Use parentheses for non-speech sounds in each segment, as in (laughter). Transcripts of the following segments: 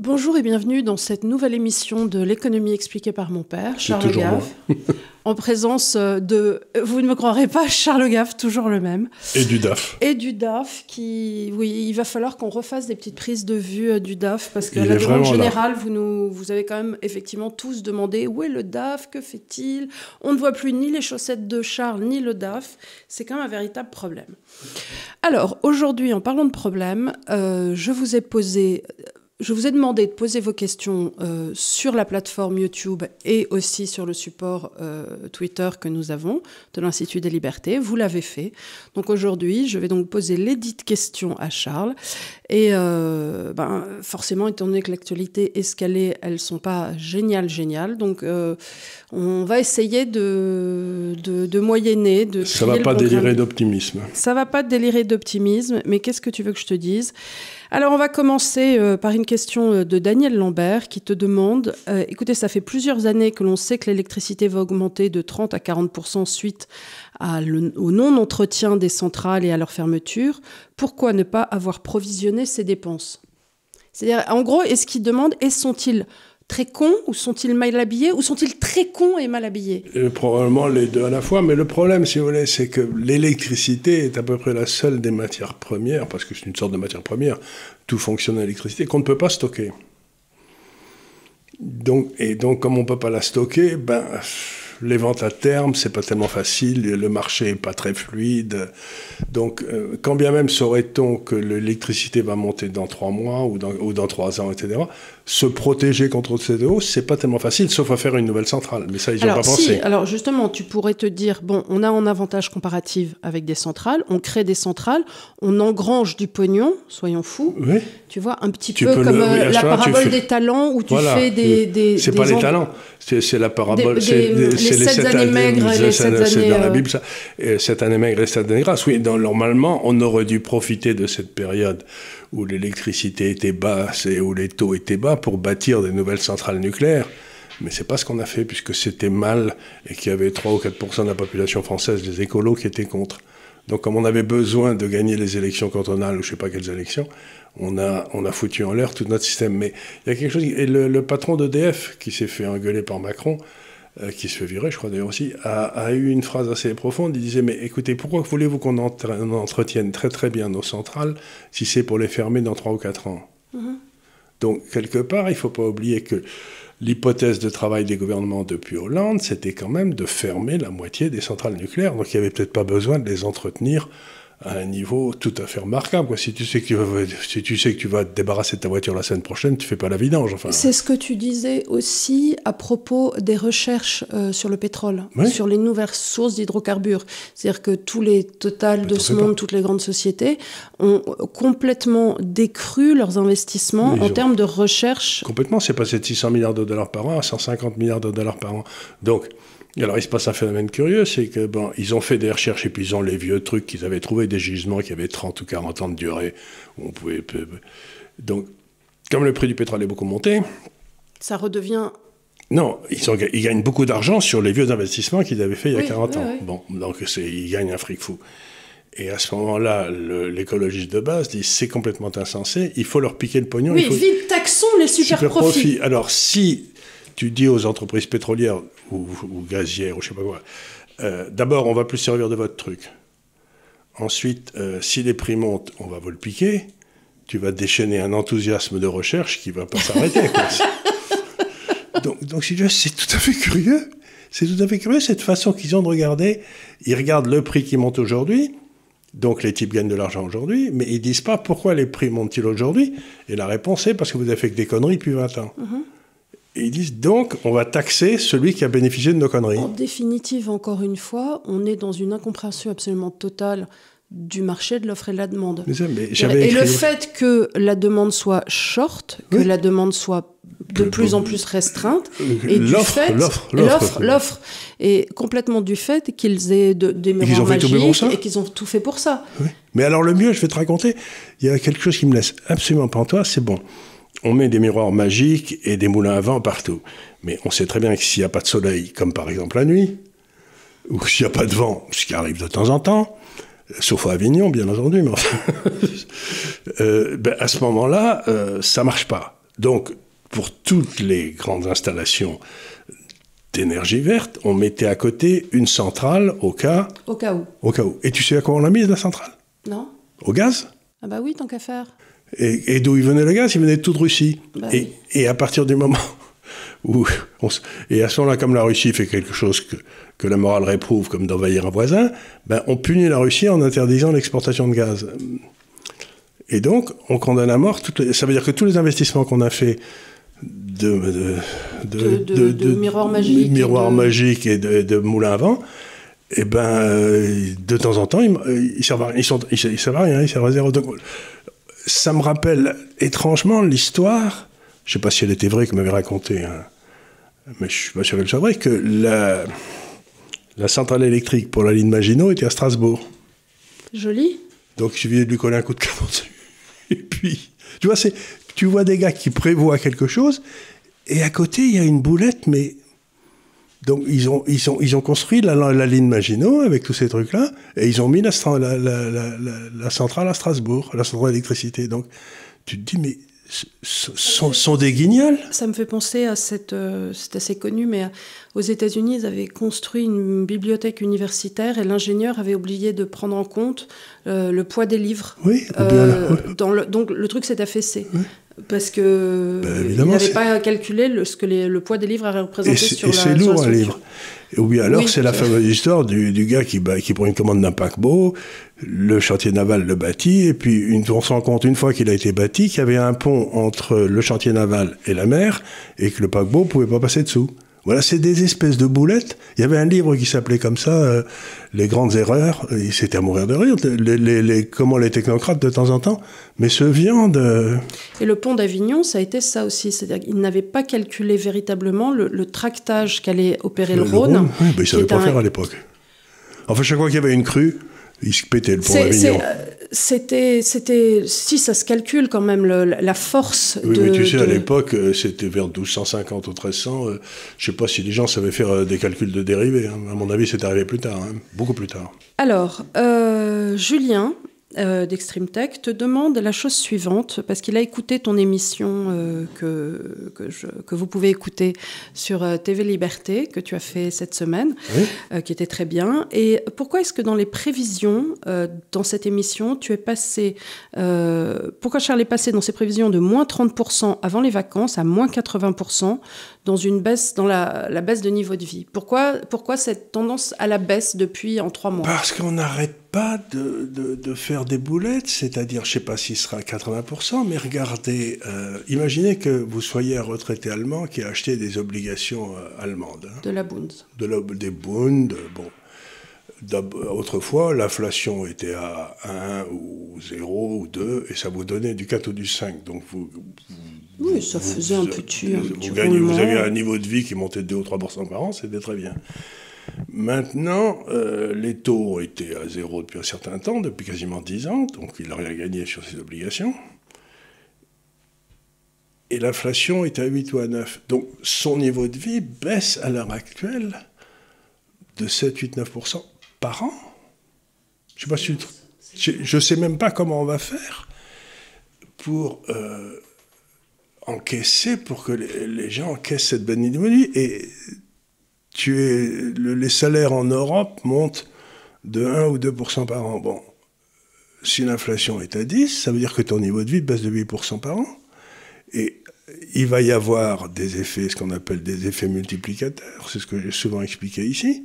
Bonjour et bienvenue dans cette nouvelle émission de l'économie expliquée par mon père, Charles Gaff, (laughs) en présence de, vous ne me croirez pas, Charles Gaff, toujours le même. Et du DAF. Et du DAF, qui, oui, il va falloir qu'on refasse des petites prises de vue euh, du DAF, parce que la demande générale, vous, nous, vous avez quand même effectivement tous demandé où est le DAF, que fait-il? On ne voit plus ni les chaussettes de Charles, ni le DAF. C'est quand même un véritable problème. Alors, aujourd'hui, en parlant de problème, euh, je vous ai posé je vous ai demandé de poser vos questions euh, sur la plateforme YouTube et aussi sur le support euh, Twitter que nous avons de l'Institut des libertés. Vous l'avez fait. Donc aujourd'hui, je vais donc poser l'édite question à Charles. Et euh, ben, forcément, étant donné que l'actualité est ce qu'elle est, elles ne sont pas géniales, géniales. Donc on va essayer de, de, de moyenner. De Ça ne va pas délirer d'optimisme. Ça ne va pas délirer d'optimisme, mais qu'est-ce que tu veux que je te dise? Alors on va commencer euh, par une question euh, de Daniel Lambert qui te demande, euh, écoutez, ça fait plusieurs années que l'on sait que l'électricité va augmenter de 30 à 40% suite au non-entretien des centrales et à leur fermeture. Pourquoi ne pas avoir provisionné ces dépenses? C'est-à-dire, en gros, est-ce qu'ils demandent, et sont-ils très cons ou sont-ils mal habillés ou sont-ils très cons et mal habillés? Euh, Probablement les deux à la fois, mais le problème, si vous voulez, c'est que l'électricité est à peu près la seule des matières premières, parce que c'est une sorte de matière première, tout fonctionne à l'électricité, qu'on ne peut pas stocker. Donc, et donc, comme on ne peut pas la stocker, ben les ventes à terme, c'est pas tellement facile, le marché est pas très fluide. Donc, euh, quand bien même saurait-on que l'électricité va monter dans trois mois ou dans, ou dans trois ans, etc., se protéger contre ces hausses, c'est pas tellement facile, sauf à faire une nouvelle centrale. Mais ça, ils n'ont pas si, pensé. Alors, justement, tu pourrais te dire, bon, on a un avantage comparatif avec des centrales, on crée des centrales, on engrange du pognon, soyons fous. Oui. Tu vois, un petit peu comme euh, la parabole des talents où tu fais des. des c'est pas les talents, c'est la parabole. c'est les, sept années maigres et les sept années. C'est dans la Bible, ça. Sept années maigres et sept années grasses. Oui, normalement, on aurait dû profiter de cette période où l'électricité était basse et où les taux étaient bas pour bâtir des nouvelles centrales nucléaires. Mais c'est pas ce qu'on a fait puisque c'était mal et qu'il y avait 3 ou 4% de la population française, des écolos, qui étaient contre. Donc, comme on avait besoin de gagner les élections cantonales ou je sais pas quelles élections, on a, on a foutu en l'air tout notre système. Mais il y a quelque chose. Et le, le patron d'EDF, qui s'est fait engueuler par Macron, euh, qui se fait virer, je crois d'ailleurs aussi, a, eu une phrase assez profonde. Il disait Mais écoutez, pourquoi voulez-vous qu'on entretienne très très bien nos centrales si c'est pour les fermer dans 3 ou 4 ans mm-hmm. Donc, quelque part, il ne faut pas oublier que l'hypothèse de travail des gouvernements depuis Hollande, c'était quand même de fermer la moitié des centrales nucléaires. Donc, il n'y avait peut-être pas besoin de les entretenir à un niveau tout à fait remarquable. Si, tu sais que tu vas, si tu sais que tu vas te débarrasser de ta voiture la semaine prochaine, tu fais pas la vidange. Enfin. C'est ce que tu disais aussi à propos des recherches euh, sur le pétrole, sur les nouvelles sources d'hydrocarbures. C'est-à-dire que tous les totales de ce monde, toutes les grandes sociétés, ont complètement décru leurs investissements en termes de recherche. Complètement, c'est passé de 600 milliards de dollars par an à 150 milliards de dollars par an. Donc, alors, il se passe un phénomène curieux, c'est que, bon, ils ont fait des recherches et puis ils ont les vieux trucs qu'ils avaient trouvé, des gisements qui avaient 30 ou 40 ans de durée, où on pouvait. Donc, comme le prix du pétrole est beaucoup monté. Ça redevient. Non, ils, ont, ils gagnent beaucoup d'argent sur les vieux investissements qu'ils avaient fait il y a 40 ans. Bon, donc ils gagnent un fric fou. Et à ce moment-là, l'écologiste de base dit c'est complètement insensé, il faut leur piquer le pognon. Oui, il faut... vite taxons les super, super profits. Alors si tu dis aux entreprises pétrolières ou, gazières ou je sais pas quoi, euh, d'abord, on va plus servir de votre truc. Ensuite, euh, si les prix montent, on va vous le piquer. Tu vas déchaîner un enthousiasme de recherche qui va pas s'arrêter. (laughs) donc, donc, c'est tout à fait curieux. C'est tout à fait curieux cette façon qu'ils ont de regarder. Ils regardent le prix qui monte aujourd'hui. Donc les types gagnent de l'argent aujourd'hui, mais ils disent pas pourquoi les prix montent-ils aujourd'hui. Et la réponse est parce que vous avez fait que des conneries depuis 20 ans. Mm-hmm. Et ils disent donc, on va taxer celui qui a bénéficié de nos conneries. En définitive, encore une fois, on est dans une incompréhension absolument totale du marché de l'offre et de la demande. et le fait que la demande soit short, que la demande soit de plus en plus restreinte, et du fait l'offre, l'offre, est complètement du fait qu'ils aient des miroirs magiques et qu'ils ont tout fait pour ça. Mais alors le mieux, je vais te raconter, il y a quelque chose qui me laisse absolument toi, c'est bon on met des miroirs magiques et des moulins à vent partout. Mais on sait très bien que s'il n'y a pas de soleil, comme par exemple la nuit, ou (laughs) s'il n'y a pas de vent, ce qui arrive de temps en temps, sauf à Avignon, bien entendu, mais enfin, (laughs) euh, ben, à ce moment-là, euh, ça marche pas. Donc, pour toutes les grandes installations d'énergie verte, on mettait à côté une centrale au cas... Au cas où. Au cas où. Et tu sais à quoi on l'a mise, la centrale? Non. Au gaz? Ah bah oui, tant qu'à faire. Et, d'où il venait le gaz? Il venait de toute Russie. Bah et, et, à partir du moment (laughs) où... et à ce moment-là, comme la Russie fait quelque chose que, que la morale réprouve, comme d'envahir un voisin, ben on punit la Russie en interdisant l'exportation de gaz. Et donc, on condamne à mort. Toutes Ça veut dire que tous les investissements qu'on a faits de, de, de, miroirs magiques, miroir magique et de, moulins à vent, et eh ben, euh, de temps en temps, ils, ils servent à, ils sont, ils, servent à rien, ils servent à zéro. Ça me rappelle étrangement l'histoire, je ne sais pas si elle était vraie, comme m'avait raconté, hein, mais je suis pas sûr qu'elle soit vraie, que la, la centrale électrique pour la ligne Maginot était à Strasbourg. Joli. Donc il suffisait de lui coller un coup de canon dessus. (laughs) Et puis, tu vois, c'est tu vois des gars qui prévoient quelque chose, et à côté, il y a une boulette, mais. Donc, ils ont, ils ont, ils ont construit la, la, ligne Maginot avec tous ces trucs-là, et ils ont mis la, la, centrale à Strasbourg, la centrale d'électricité. Donc, tu te dis, mais sont, sont, des guignols Ça me fait penser à cette. Euh, c'est assez connu, mais euh, aux États-Unis, ils avaient construit une bibliothèque universitaire et l'ingénieur avait oublié de prendre en compte euh, le poids des livres. Oui, dans le, donc le truc s'est affaissé parce que ben, pas calculé le, ce que le poids des livres a représenté sur et la, c'est lourd un livre. Oui, alors c'est la fameuse histoire du, du gars qui, qui prend une commande d'un paquebot, le chantier naval le bâtit, et puis une, on se rend compte une fois qu'il a été bâti qu'il y avait un pont entre le chantier naval et la mer, et que le paquebot pouvait pas passer dessous. Voilà, c'est des espèces de boulettes. Il y avait un livre qui s'appelait comme ça, euh, Les grandes erreurs. C'était à mourir de rire. Les, les, comment les technocrates de temps en temps, mais ce viande. Et le pont d'Avignon, ça a été ça aussi. C'est-à-dire qu'ils n'avaient pas calculé véritablement le, tractage qu'allait opérer le, Rhône. oui, ils ne savaient pas faire à l'époque. Enfin, chaque fois qu'il y avait une crue, ils se pétaient le pont d'Avignon. Euh, c'était, c'était, si ça se calcule quand même la force. Oui, mais tu sais, à l'époque, euh, c'était vers 1250 ou 1300. Je euh, je sais pas si les gens savaient faire des calculs de dérivés. Hein. À mon avis, c'est arrivé plus tard, hein. beaucoup plus tard. Alors, Julien, euh, d'Extreme Tech te demande la chose suivante, parce qu'il a écouté ton émission euh, que, que, vous pouvez écouter sur euh, TV Liberté, que tu as fait cette semaine, qui était très bien. Et pourquoi est-ce que dans les prévisions, dans cette émission, tu es passé... pourquoi Charles est passé dans ses prévisions de moins 30% avant les vacances à moins 80% dans une baisse, dans la, la, baisse de niveau de vie? Pourquoi, pourquoi cette tendance à la baisse depuis en trois mois? Parce qu'on n'arrête pas de, de, faire des boulettes, c'est-à-dire, je ne sais pas s'il sera à 80%, mais regardez, euh, imaginez que vous soyez un retraité allemand qui a acheté des obligations euh, allemandes. Hein. de la Bund. De la, des Bund, bon. Autrefois, l'inflation était à 1 ou 0 ou 2 et ça vous donnait du 4 ou du 5. Donc vous, oui, ça faisait un petit, un vous, gagnez, vous avez un niveau de vie qui montait de 2 ou 3 par an, c'était très bien. Maintenant, euh, les taux étaient à zéro depuis un certain temps, depuis quasiment 10 ans, donc il n'a rien gagné sur ses obligations. Et l'inflation est à 8 ou à 9. Donc son niveau de vie baisse à l'heure actuelle de 7, 8, 9% par an. Je ne sais même pas comment on va faire pour euh, encaisser, pour que les, gens encaissent cette bonne vie. Et les salaires en Europe montent de 1 ou 2% par an. Bon, si l'inflation est à 10, ça veut dire que ton niveau de vie baisse de 8% par an. Et il va y avoir des effets, ce qu'on appelle des effets multiplicateurs, c'est ce que j'ai souvent expliqué ici,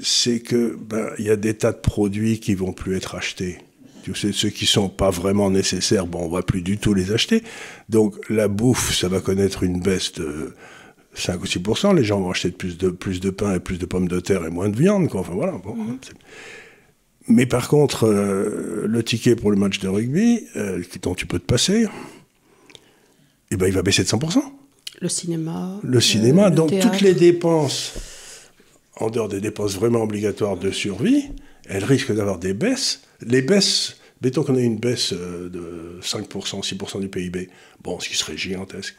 c'est que ben, il y a des tas de produits qui vont plus être achetés. Tu ceux qui sont pas vraiment nécessaires, bon, on va plus du tout les acheter. Donc la bouffe, ça va connaître une baisse de 5 ou 6% Les gens vont acheter plus de, plus de pain et plus de pommes de terre et moins de viande. Quoi. Enfin, voilà. Mhm. Mais par contre, euh, le ticket pour le match de rugby, euh, dont tu peux te passer, eh ben, il va baisser de 100%. Le cinéma. Le cinéma. donc toutes les dépenses, en dehors des dépenses vraiment obligatoires de survie, elles risquent d'avoir des baisses. Les baisses, mettons qu'on ait une baisse euh, de 5%, 6% du PIB, bon, ce qui serait gigantesque.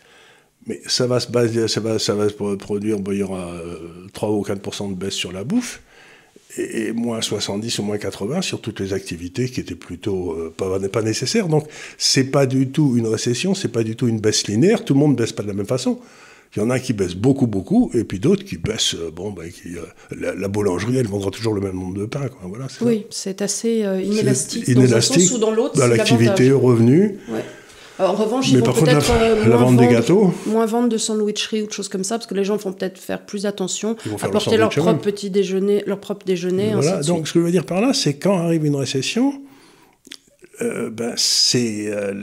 Mais ça va se baser, ça va, ça va se produire, il y aura 3 euh, ou 4% de baisse sur la bouffe. et, moins 70 ou moins 80 sur toutes les activités qui étaient plutôt euh, pas, pas nécessaires. Donc c'est pas du tout une récession, c'est pas du tout une baisse linéaire. Tout le monde baisse pas de la même façon. Il y en a qui baissent beaucoup, beaucoup, et puis d'autres qui baissent. Euh, bon, ben, qui, euh, la, boulangerie, elle vendra toujours le même nombre de pain. Quoi. Voilà, oui, c'est assez inélastique, dans un sens ou dans l'autre. L'activité, revenu. Ouais. En revanche, ils vont peut-être la, vente des gâteaux. moins vendre de sandwicheries ou de choses comme ça, parce que les gens vont peut-être faire plus attention, apporter leur propre petit déjeuner, leur propre déjeuner. Voilà. Donc, ce que je veux dire par là, c'est quand arrive une récession, euh, ben, c'est euh,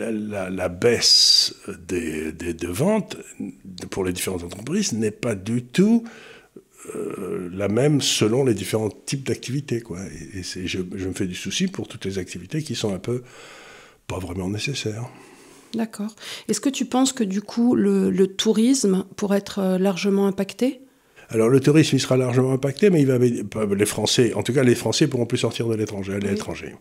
la, baisse des, de ventes pour les différentes entreprises n'est pas du tout euh, la même selon les différents types d'activités. Quoi. Et, je, me fais du souci pour toutes les activités qui sont un peu pas vraiment nécessaires. D'accord. Est-ce que tu penses que du coup le, tourisme pourrait être largement impacté? Alors le tourisme il sera largement impacté, mais il va les Français, en tout cas les Français pourront plus sortir de l'étranger, aller à l'étranger.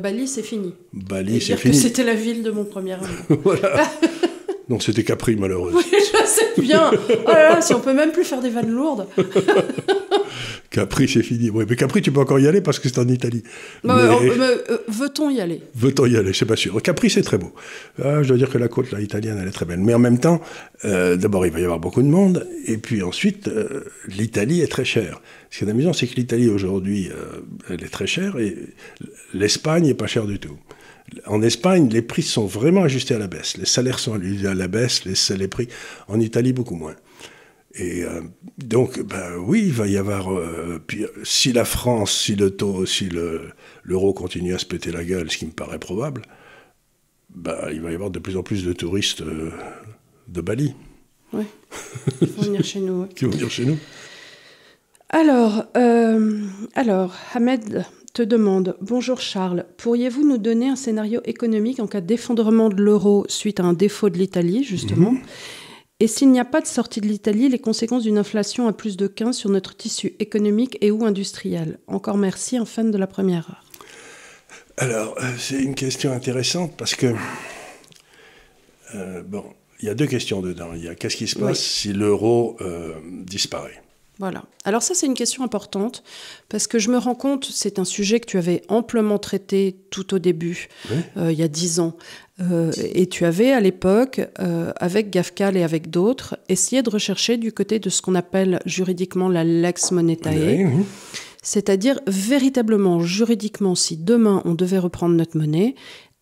Bali, c'est fini. Bali, c'est fini. C'était la ville de mon premier (laughs) amour. voilà. (laughs) non, c'était Capri, malheureusement. Oui, je sais bien. Oh là là, si on peut même plus faire des vannes lourdes. (laughs) Capri, c'est fini. Oui, mais Capri, tu peux encore y aller parce que c'est en Italie. Bah, euh, veut-on y aller? Veut-on y aller Je sais pas sûr. Capri, c'est très beau. Ah, je dois dire que la côte là, italienne, elle est très belle. Mais en même temps, euh, d'abord, il va y avoir beaucoup de monde. Et puis ensuite, euh, l'Italie est très chère. Ce qui est amusant, c'est que l'Italie, aujourd'hui, elle est très chère. Et l'Espagne n'est pas chère du tout. En Espagne, les prix sont vraiment ajustés à la baisse. Les salaires sont à la baisse, les, les prix. En Italie, beaucoup moins. Et euh, donc, ben oui, il va y avoir. Euh, puis, si la France, si le taux, si l'euro continue à se péter la gueule, ce qui me paraît probable, ben, il va y avoir de plus en plus de touristes euh, de Bali. Oui. (laughs) Qui vont venir chez nous. Qui vont venir chez nous. Alors, alors, Ahmed te demande Bonjour Charles, pourriez-vous nous donner un scénario économique en cas d'effondrement de l'euro suite à un défaut de l'Italie, justement mhm. Et s'il n'y a pas de sortie de l'Italie, les conséquences d'une inflation à plus de 15 sur notre tissu économique et ou industriel? Encore merci, un fan de la première heure. Alors, euh, c'est une question intéressante parce que, euh, bon, il y a deux questions dedans. Il y a qu'est-ce qui se passe si l'euro euh, disparaît? Voilà. Alors ça, c'est une question importante parce que je me rends compte, c'est un sujet que tu avais amplement traité tout au début, il y a dix ans. Euh, et tu avais à l'époque, euh, avec Gafcal et avec d'autres, essayé de rechercher du côté de ce qu'on appelle juridiquement la lex monetae, c'est-à-dire véritablement juridiquement, si demain on devait reprendre notre monnaie,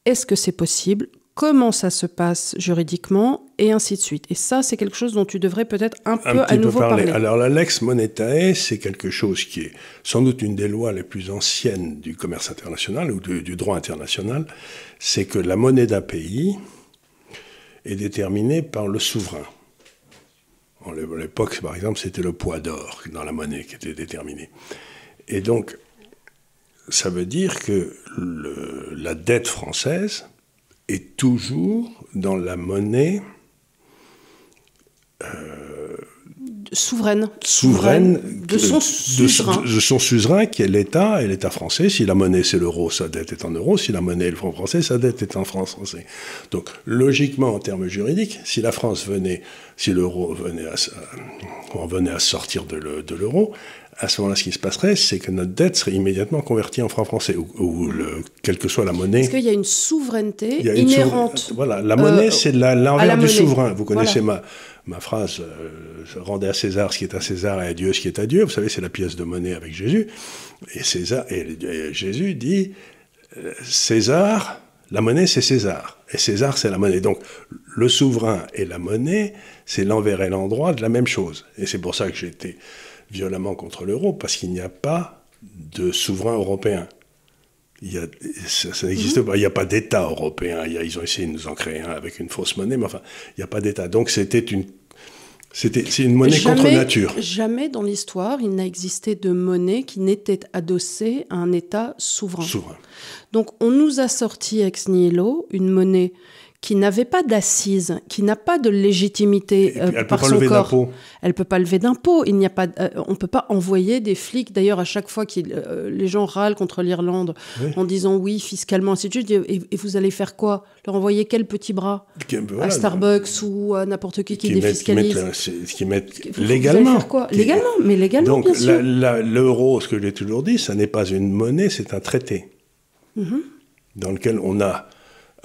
est-ce que c'est possible? Comment ça se passe juridiquement, et ainsi de suite. Et ça, c'est quelque chose dont tu devrais peut-être un, peu à nouveau parler. Alors, la lex monetae, c'est quelque chose qui est sans doute une des lois les plus anciennes du commerce international ou du droit international. C'est que la monnaie d'un pays est déterminée par le souverain. À l'époque, par exemple, c'était le poids d'or dans la monnaie qui était déterminé. Et donc, ça veut dire que la dette française est toujours dans la monnaie souveraine. Souveraine, de son suzerain. De, son suzerain qui est l'État, et l'État français. Si la monnaie c'est l'euro, sa dette est en euros. Si la monnaie est le franc français, sa dette est en franc français. Donc logiquement, en termes juridiques, si la France venait, si l'euro venait à, on venait à sortir de l'euro, à ce moment-là, ce qui se passerait, c'est que notre dette serait immédiatement convertie en francs français, ou, quelle que soit la monnaie. Est-ce qu'il y a une souveraineté inhérente Voilà, la monnaie, euh, c'est l'envers du souverain. Vous connaissez ma, ma phrase euh, Rendez à César ce qui est à César et à Dieu ce qui est à Dieu. Vous savez, c'est la pièce de monnaie avec Jésus. Et, César, et, Jésus dit euh, César, la monnaie, c'est César. Et César, c'est la monnaie. Donc, le souverain et la monnaie, c'est l'envers et l'endroit de la même chose. Et c'est pour ça que j'ai été violemment contre l'euro, parce qu'il n'y a pas de souverain européen. Il y a, ça, n'existe mhm. pas. Il n'y a pas d'État européen. ils ont essayé de nous en créer un avec une fausse monnaie, mais enfin, il n'y a pas d'État. Donc c'était une c'était, c'est une monnaie contre nature. Jamais dans l'histoire, il n'a existé de monnaie qui n'était adossée à un État souverain. Souverain. Donc on nous a sorti ex nihilo une monnaie qui n'avait pas d'assises, qui n'a pas de légitimité euh, par peut son pas corps. Elle peut pas lever d'impôts. Il n'y a pas, euh, on peut pas envoyer des flics. D'ailleurs, à chaque fois que euh, les gens râlent contre l'Irlande en disant oui fiscalement, ainsi de et, et, vous allez faire quoi? Leur envoyer quel petit bras? À Starbucks ou à n'importe qui qui, défiscalise Qui mettent, légalement. Faire quoi? Légalement, mais légalement. Donc l'euro, ce que j'ai toujours dit, ça n'est pas une monnaie, c'est un traité. Mm-hmm. Dans lequel on a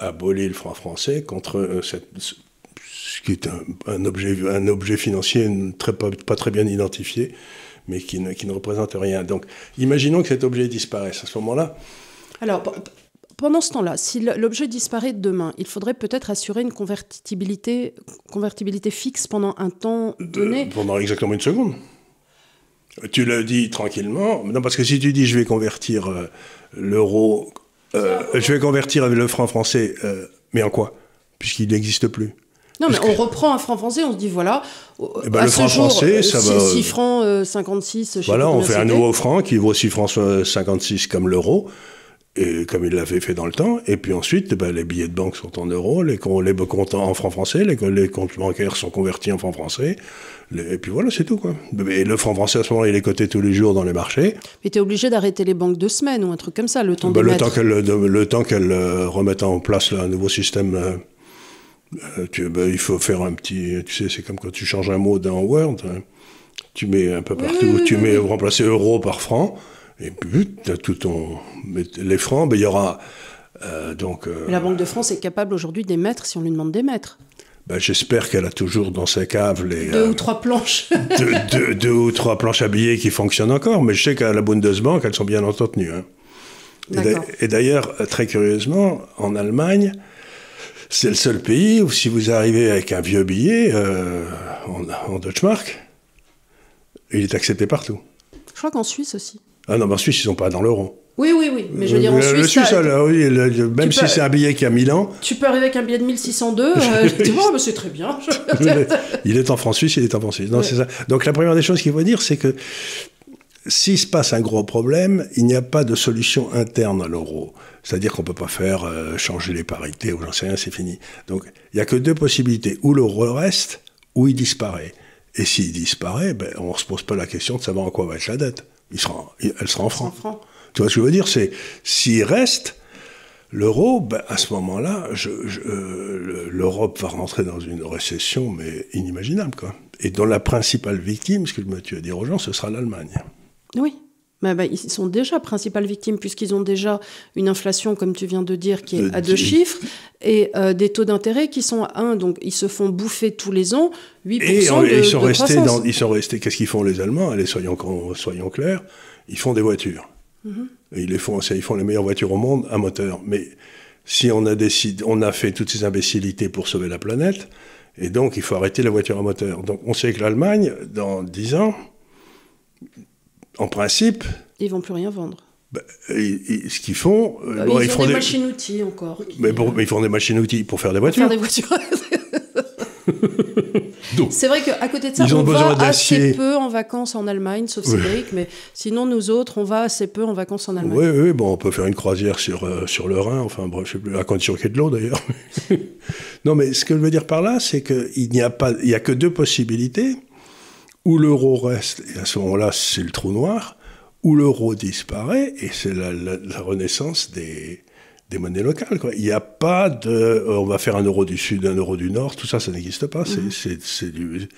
aboli le franc français contre euh, cette, ce qui est un, objet, un objet financier très, pas, très bien identifié, mais qui ne, qui ne représente rien. Donc, imaginons que cet objet disparaisse. À ce moment-là. Alors, pendant ce temps-là, si l'objet disparaît demain, il faudrait peut-être assurer une convertibilité, convertibilité fixe pendant un temps donné. pendant exactement une seconde. Tu le dis tranquillement. Non, parce que si tu dis je vais convertir euh, l'euro euh, je vais convertir le franc français, euh, mais en quoi? Puisqu'il n'existe plus. Non, mais on reprend un franc français, on se dit voilà. Eh ben, le franc français, ça va. 6 francs 56. Euh, voilà, on fait un nouveau franc qui vaut 6 francs 56 comme l'euro, et comme il l'avait fait dans le temps. Et puis ensuite, ben, les billets de banque sont en euros, les, les comptes en francs français, les, les comptes bancaires sont convertis en francs français. Et puis voilà, c'est tout. Quoi. Et le franc français, à ce moment-là, il est coté tous les jours dans les marchés. Mais tu es obligé d'arrêter les banques deux semaines ou un truc comme ça, le temps le, temps le temps qu'elles euh, remettent en place un nouveau système. Euh, euh, tu, bah, il faut faire un petit. Tu sais, c'est comme quand tu changes un mot dans Word. Hein. Tu mets un peu partout, tu mets remplacer euro par franc. Et puis, as tout ton. Les francs, ben, il y aura. donc, la Banque de France est capable aujourd'hui d'émettre si on lui demande d'émettre. Ben, j'espère qu'elle a toujours dans sa cave les. Deux ou euh, trois planches. (laughs) deux, ou trois planches à billets qui fonctionnent encore, mais je sais qu'à la Bundesbank, elles sont bien entretenues. Hein. Et d'ailleurs, très curieusement, en Allemagne, c'est le seul pays où si vous arrivez avec un vieux billet euh, en, en Deutschmark, il est accepté partout. Je crois qu'en Suisse aussi. Ah non, mais en Suisse, ils ne sont pas dans l'euro. Oui, oui, oui. Mais je veux dire, en le, Suisse. Le Suisse, oui, même si c'est un billet qui a 1000 ans. Tu peux arriver avec un billet de 1602. euh, (laughs) tu vois, c'est très bien. (laughs) il est en France suisse, il est en France suisse. Non, c'est ça. Donc la première des choses qu'il faut dire, c'est que s'il se passe un gros problème, il n'y a pas de solution interne à l'euro. C'est-à-dire qu'on ne peut pas faire euh, changer les parités ou j'en sais rien, c'est fini. Donc il n'y a que deux possibilités. Ou l'euro reste, ou il disparaît. Et s'il disparaît, ben, on ne se pose pas la question de savoir en quoi va être la dette. Il sera, elle sera en francs. Tu vois ce que je veux dire? C'est s'il reste l'euro, ben, à ce moment-là, euh, l'Europe va rentrer dans une récession, mais inimaginable. Quoi. Et dont la principale victime, ce que tu vas dire aux gens, ce sera l'Allemagne. Oui. Ben, ben, ils sont déjà principales victimes puisqu'ils ont déjà une inflation, comme tu viens de dire, qui est à deux chiffres et euh, des taux d'intérêt qui sont à 1. Donc ils se font bouffer tous les ans 8% et, de, ils sont restés dans, Ils sont restés, qu'est-ce qu'ils font les Allemands? Allez, soyons, soyons clairs, ils font des voitures. Mhm. ils, les font, ils font les meilleures voitures au monde à moteur. Mais si on a, décidé, on a fait toutes ces imbécilités pour sauver la planète, et donc il faut arrêter la voiture à moteur. Donc on sait que l'Allemagne, dans 10 ans, en principe... Ils vont plus rien vendre. Ben, ce qu'ils font... Euh, bah, ils, font des, machines-outils encore. Mais, ils font des machines-outils pour faire des voitures. Pour faire des voitures. (laughs) C'est vrai qu'à côté de ça, on va assez peu en vacances en Allemagne, sauf Cédric, mais sinon nous autres, on va assez peu en vacances en Allemagne. Oui, oui, bon, on peut faire une croisière sur, euh, sur le Rhin, enfin bref, je sais plus, à condition qu'il y ait de l'eau d'ailleurs. (laughs) non, mais ce que je veux dire par là, c'est qu'il n'y a pas, il y a que deux possibilités, où l'euro reste, et à ce moment-là, c'est le trou noir, où l'euro disparaît, et c'est la, renaissance des, des monnaies locales. Quoi. Il n'y a pas de euh, on va faire un euro du sud, un euro du nord, tout ça, ça n'existe pas. C'est, du...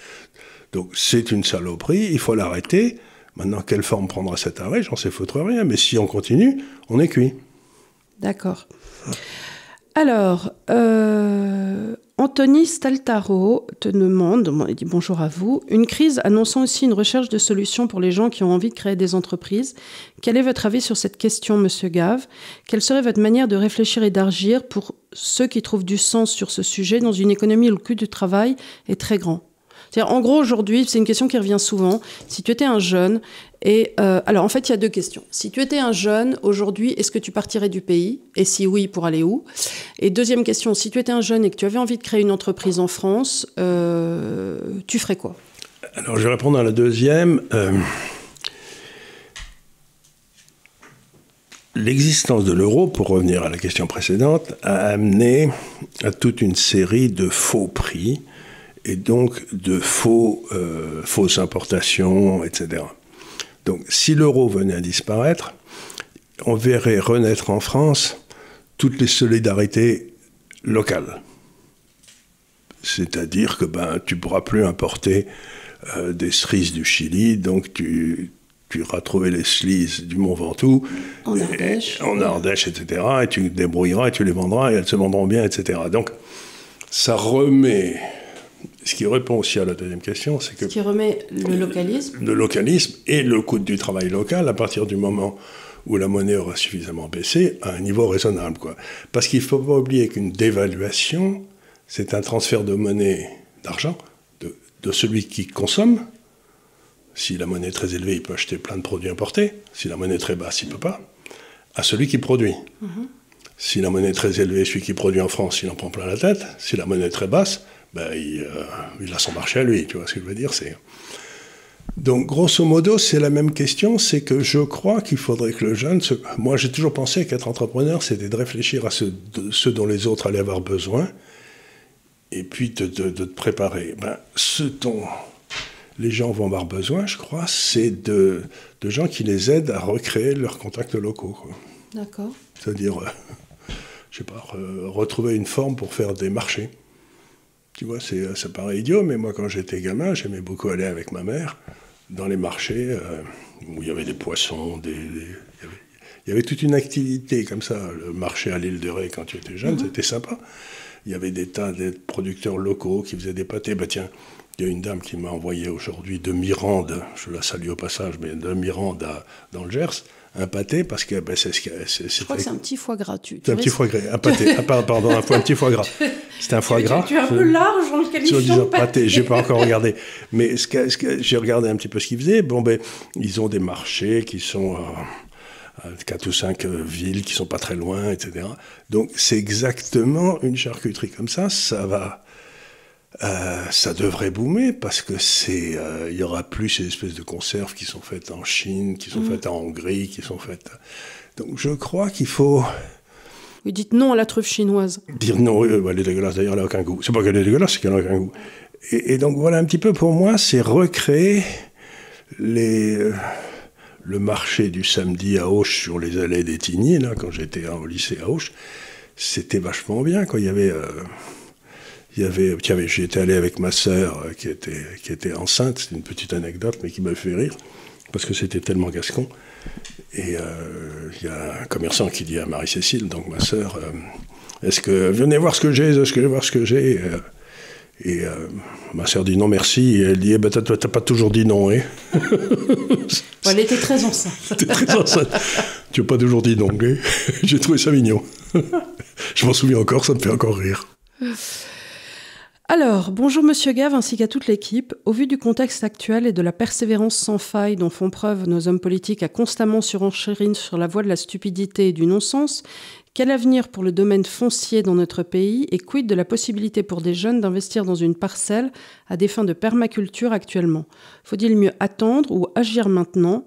Donc c'est une saloperie, il faut l'arrêter. Maintenant, quelle forme prendra cet arrêt J'en sais foutre rien. Mais si on continue, on est cuit. D'accord. Alors, euh, Anthony Staltaro te demande, dit bonjour à vous, une crise annonçant aussi une recherche de solutions pour les gens qui ont envie de créer des entreprises. Quel est votre avis sur cette question, monsieur Gave? Quelle serait votre manière de réfléchir et d'agir pour ceux qui trouvent du sens sur ce sujet dans une économie où le coût du travail est très grand? En gros, aujourd'hui, c'est une question qui revient souvent. Si tu étais un jeune, et euh, alors en fait, il y a deux questions. Si tu étais un jeune aujourd'hui, est-ce que tu partirais du pays? Et si oui, pour aller où? Et deuxième question, si tu étais un jeune et que tu avais envie de créer une entreprise en France, euh, tu ferais quoi? Alors je vais répondre à la deuxième. Euh, l'existence de l'euro, pour revenir à la question précédente, a amené à toute une série de faux prix et donc de faux, euh, fausses importations, etc. Donc si l'euro venait à disparaître, on verrait renaître en France toutes les solidarités locales. C'est-à-dire que ben, tu ne pourras plus importer euh, des cerises du Chili, donc tu, tu iras trouver les sleaze du Mont Ventoux, en Ardèche, en Ardèche, etc. Et tu te débrouilleras et tu les vendras et elles se vendront bien, etc. Donc ça remet ce qui répond aussi à la deuxième question, c'est que... Ce qui remet le localisme. Le localisme et le coût du travail local à partir du moment où la monnaie aura suffisamment baissé à un niveau raisonnable. Quoi. Parce qu'il ne faut pas oublier qu'une dévaluation, c'est un transfert de monnaie, d'argent, de, de, celui qui consomme. Si la monnaie est très élevée, il peut acheter plein de produits importés. Si la monnaie est très basse, il ne peut pas. À celui qui produit. Mm-hmm. Si la monnaie est très élevée, celui qui produit en France, il en prend plein la tête. Si la monnaie est très basse, ben, il, euh, il, a son marché à lui. Tu vois ce que je veux dire c'est... Donc, grosso modo, c'est la même question, c'est que je crois qu'il faudrait que le jeune... Se... Moi, j'ai toujours pensé qu'être entrepreneur, c'était de réfléchir à ce, dont les autres allaient avoir besoin, et puis de, te préparer. Ben, ce dont les gens vont avoir besoin, je crois, c'est de, de, gens qui les aident à recréer leurs contacts locaux. D'accord. C'est-à-dire, euh, je sais pas, retrouver une forme pour faire des marchés. Tu vois, ça paraît idiot, mais moi, quand j'étais gamin, j'aimais beaucoup aller avec ma mère dans les marchés euh, où il y avait des poissons, des, il, y avait, toute une activité comme ça. Le marché à l'île de Ré, quand tu étais jeune, mhm. c'était sympa. Il y avait des tas de producteurs locaux qui faisaient des pâtés. Bah tiens, il y a une dame qui m'a envoyé aujourd'hui de Mirande, je la salue au passage, mais de Mirande dans le Gers un pâté parce que ben, c'est ce Je crois que c'est un petit foie gras. Tu, un petit foie gras, un pâté. ah, pardon, un, foie, un petit foie gras. (laughs) C'est un foie gras. Tu, es un peu large en le qualifiant pâté. J'ai pas encore regardé, (laughs) mais ce que, ce que, j'ai regardé un petit peu ce qu'ils faisaient. Bon ben, ils ont des marchés qui sont euh, quatre ou cinq euh, villes qui sont pas très loin, etc. Donc c'est exactement une charcuterie comme ça. Ça va euh, ça devrait boomer parce que c'est, euh, il y aura plus ces espèces de conserves qui sont faites en Chine, qui sont mm. faites en Hongrie, qui sont faites. Donc je crois qu'il faut. Vous dites non à la truffe chinoise. Dire non, elle est dégueulasse d'ailleurs, elle n'a aucun goût. C'est pas qu'elle est dégueulasse, c'est qu'elle n'a aucun goût. Et, donc voilà un petit peu pour moi, c'est recréer les, euh, le marché du samedi à Auch sur les allées des Tignes, là, quand j'étais au lycée à Auch. C'était vachement bien, quand il y avait il y avait, j'étais allé avec ma sœur euh, qui était, qui était enceinte, c'est une petite anecdote, mais qui m'a fait rire, parce que c'était tellement gascon. Et euh, il y a un commerçant qui dit à Marie-Cécile, donc ma sœur, euh, est-ce que, venez voir ce que j'ai, est-ce que je voir ce que j'ai Et ma sœur dit non merci, et elle dit, eh ben, t'as, pas toujours dit non, hein (laughs) Elle était très enceinte. très enceinte. tu n'as pas toujours dit non, hein (laughs) J'ai trouvé ça mignon. (laughs) je m'en souviens encore, ça me fait encore rire. Alors, bonjour Monsieur Gave ainsi qu'à toute l'équipe. Au vu du contexte actuel et de la persévérance sans faille dont font preuve nos hommes politiques à constamment surenchérir sur la voie de la stupidité et du non-sens, quel avenir pour le domaine foncier dans notre pays et quid de la possibilité pour des jeunes d'investir dans une parcelle à des fins de permaculture actuellement? Faut-il mieux attendre ou agir maintenant?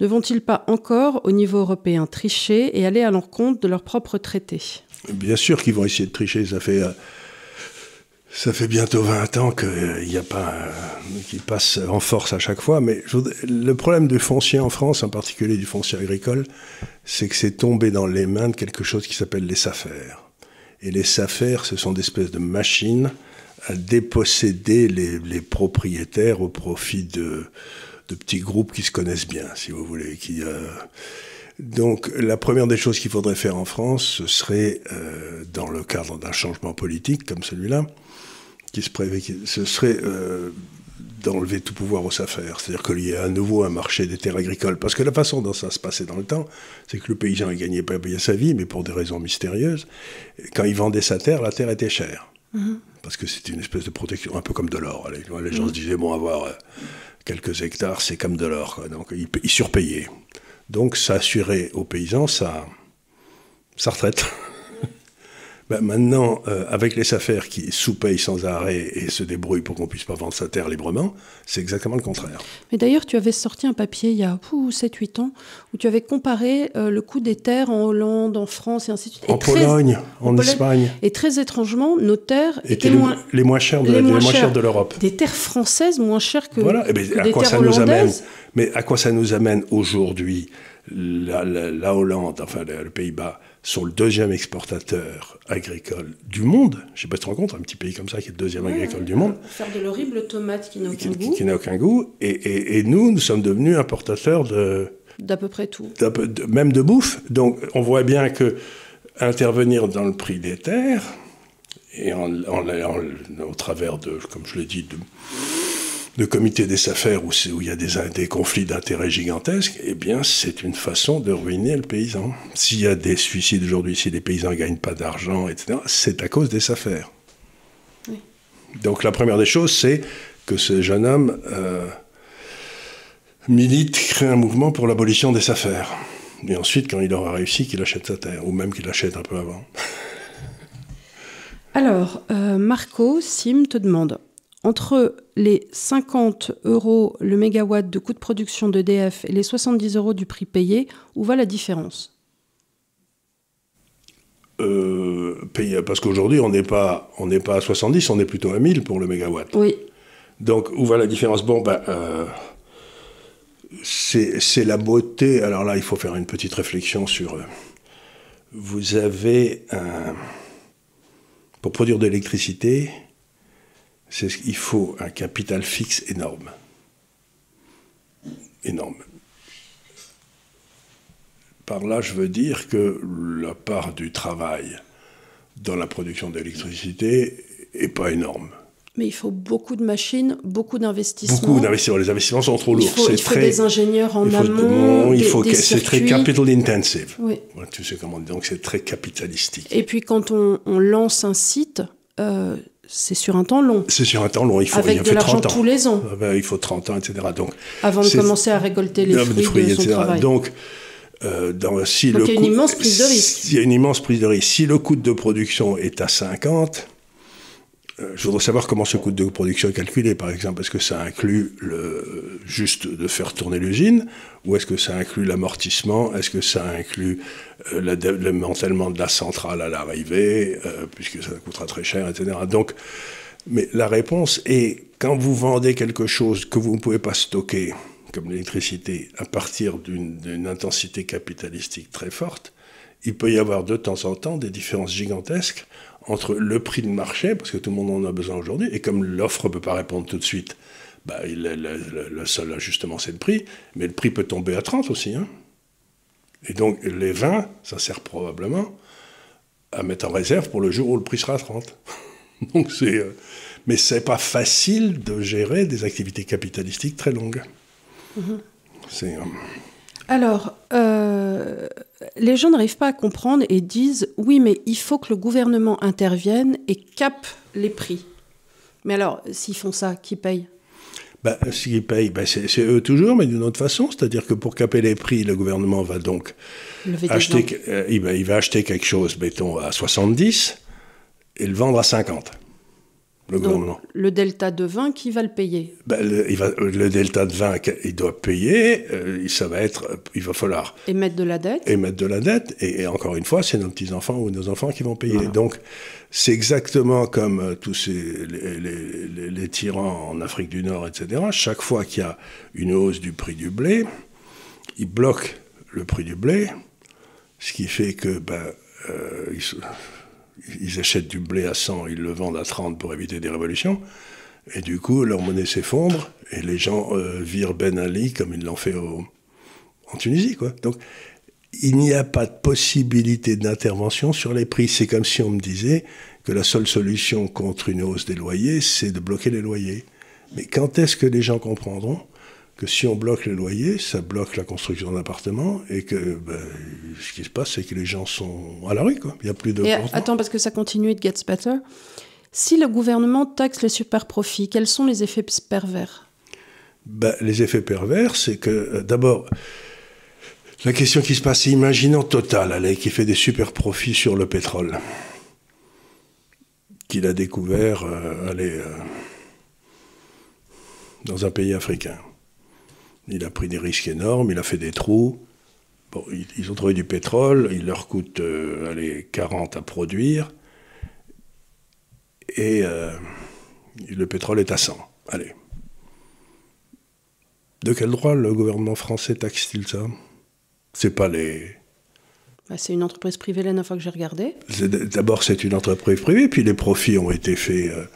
Ne vont-ils pas encore, au niveau européen, tricher et aller à l'encontre de leurs propres traités? Bien sûr qu'ils vont essayer de tricher, ça fait... Euh, ça fait bientôt 20 ans qu'il n'y a pas qui passe en force à chaque fois, mais le problème du foncier en France, en particulier du foncier agricole, c'est que c'est tombé dans les mains de quelque chose qui s'appelle les SAFER. Et les SAFER, ce sont des espèces de machines à déposséder les, propriétaires au profit de, de, petits groupes qui se connaissent bien, si vous voulez. Euh, donc la première des choses qu'il faudrait faire en France, ce serait, euh, dans le cadre d'un changement politique comme celui-là, qui se ce serait euh, d'enlever tout pouvoir aux affaires. C'est-à-dire qu'il y ait à nouveau un marché des terres agricoles. Parce que la façon dont ça se passait dans le temps, c'est que le paysan ne gagnait pas bien sa vie, mais pour des raisons mystérieuses. Quand il vendait sa terre, la terre était chère. Mm-hmm. Parce que c'était une espèce de protection, un peu comme de l'or. Les, gens se mm-hmm. disaient, bon, avoir euh, quelques hectares, c'est comme de l'or. Donc ils, ils, surpayaient. Donc ça assurait aux paysans sa, sa retraite. (laughs) Ben maintenant, euh, avec les affaires qui sous-payent sans arrêt et se débrouillent pour qu'on puisse pas vendre sa terre librement, c'est exactement le contraire. Mais d'ailleurs, tu avais sorti un papier il y a 7-8 ans où tu avais comparé euh, le coût des terres en Hollande, en France et ainsi de suite. En Pologne, en, Espagne. Et très étrangement, nos terres étaient, les, moins, les, moins chères de, les moins chères de l'Europe. Des terres françaises moins chères que, voilà. eh bien, à quoi ça nous amène Mais à quoi ça nous amène aujourd'hui la, la, Hollande, enfin le Pays-Bas, sont le deuxième exportateur agricole du monde. Je ne sais pas si tu te rends compte, un petit pays comme ça qui est le deuxième agricole du monde. Faire de l'horrible tomate qui n'a aucun goût. Qui, n'a aucun goût. Et, nous, nous sommes devenus importateurs de... D'à peu près tout. même de bouffe. Donc on voit bien que intervenir dans le prix des terres, et en, au travers de, comme je l'ai dit, de de comité des affaires où, où il y a des, des conflits d'intérêts gigantesques, eh bien, c'est une façon de ruiner le paysan. S'il y a des suicides aujourd'hui, si les paysans ne gagnent pas d'argent, etc., c'est à cause des affaires. Donc, la première des choses, c'est que ce jeune homme euh, milite, crée un mouvement pour l'abolition des affaires. Et ensuite, quand il aura réussi, qu'il achète sa terre, ou même qu'il achète un peu avant. Alors, euh, Marco Sim te demande entre les 50 euros le mégawatt de coût de production d'EDF et les 70 euros du prix payé, où va la différence? Euh, Parce qu'aujourd'hui, on n'est pas, pas à 70, on est plutôt à 1000 pour le mégawatt. Oui. Donc, où va la différence? Bon, ben, euh, c'est la beauté. Alors là, il faut faire une petite réflexion sur. Euh, vous avez un. Pour produire de l'électricité, c'est qu'il faut un capital fixe énorme. Énorme. Par là, je veux dire que la part du travail dans la production d'électricité n'est pas énorme. Mais il faut beaucoup de machines, beaucoup d'investissements. Beaucoup d'investissements. Les investissements sont trop lourds. Il faut, des ingénieurs en amont. il faut c'est très capital intensive. Oui. tu sais comment donc c'est très capitalistique. Et puis quand on, lance un site, euh, c'est sur un temps long. C'est sur un temps long. Il faut, Avec de l'argent tous les ans. Ah ben, il faut 30 ans, etc. Donc, Avant de commencer à récolter les fruits, de son travail. Donc, euh, dans, si Donc il y a une immense prise de risque. Il y a une immense prise de risque. Si le coût de production est à 50, euh, je voudrais savoir comment ce coût de production est calculé, par exemple. Est-ce que ça inclut juste de faire tourner l'usine ou est-ce que ça inclut l'amortissement? Est-ce que ça inclut euh, le démantèlement de la centrale à l'arrivée, euh, puisque ça coûtera très cher, etc. Donc, mais la réponse est, quand vous vendez quelque chose que vous ne pouvez pas stocker, comme l'électricité, à partir d'une intensité capitalistique très forte, il peut y avoir de temps en temps des différences gigantesques entre le prix de marché, parce que tout le monde en a besoin aujourd'hui, et comme l'offre ne peut pas répondre tout de suite, bah, le, seul ajustement c'est le prix, mais le prix peut tomber à 30 aussi. Hein. Et donc les 20, ça sert probablement à mettre en réserve pour le jour où le prix sera à 30. (laughs) donc c'est, euh, mais c'est pas facile de gérer des activités capitalistiques très longues. Mm-hmm. C'est, euh, alors, euh, les gens n'arrivent pas à comprendre et disent oui, mais il faut que le gouvernement intervienne et capte les prix. Mais alors, s'ils font ça, qui paye? Ben, S'ils payent, ben c'est eux toujours, mais d'une autre façon. C'est-à-dire que pour caper les prix, le gouvernement va donc acheter, euh, il, va, il va acheter quelque chose, mettons, à 70 et le vendre à 50 le gouvernement. le delta de 20, qui va le payer? Ben, le, il va, le, delta de 20, il doit payer, euh, ça va être, il va falloir... Émettre de la dette? Émettre de la dette, et, encore une fois, c'est nos petits-enfants ou nos enfants qui vont payer. Donc, c'est exactement comme euh, tous ces, les, les, les, tyrans en Afrique du Nord, etc. Chaque fois qu'il y a une hausse du prix du blé, ils bloquent le prix du blé, ce qui fait que... Ben, euh, ils, ils achètent du blé à 100, ils le vendent à 30 pour éviter des révolutions. Et du coup, leur monnaie s'effondre et les gens euh, virent Ben Ali comme ils l'ont fait en Tunisie. Donc, il n'y a pas de possibilité d'intervention sur les prix. C'est comme si on me disait que la seule solution contre une hausse des loyers, c'est de bloquer les loyers. Mais quand est-ce que les gens comprendront que si on bloque les loyers, ça bloque la construction d'appartements et que ben, ce qui se passe, c'est que les gens sont à la rue. Quoi. Il n'y a plus de. Et attends, parce que ça continue, it gets better. Si le gouvernement taxe les super profits, quels sont les effets pervers? Ben, Les effets pervers, c'est que euh, d'abord, la question qui se passe, imaginons Total, allez, qui fait des super profits sur le pétrole. qu'il a découvert allez, dans un pays africain. Il a pris des risques énormes, il a fait des trous. Bon, ils, ont trouvé du pétrole, il leur coûte allez, 40 à produire. Et le pétrole est à 100. Allez. De quel droit le gouvernement français taxe-t-il ça? C'est pas les. Bah, c'est une entreprise privée la dernière fois que j'ai regardé. D'abord, c'est une entreprise privée, puis les profits ont été faits, euh,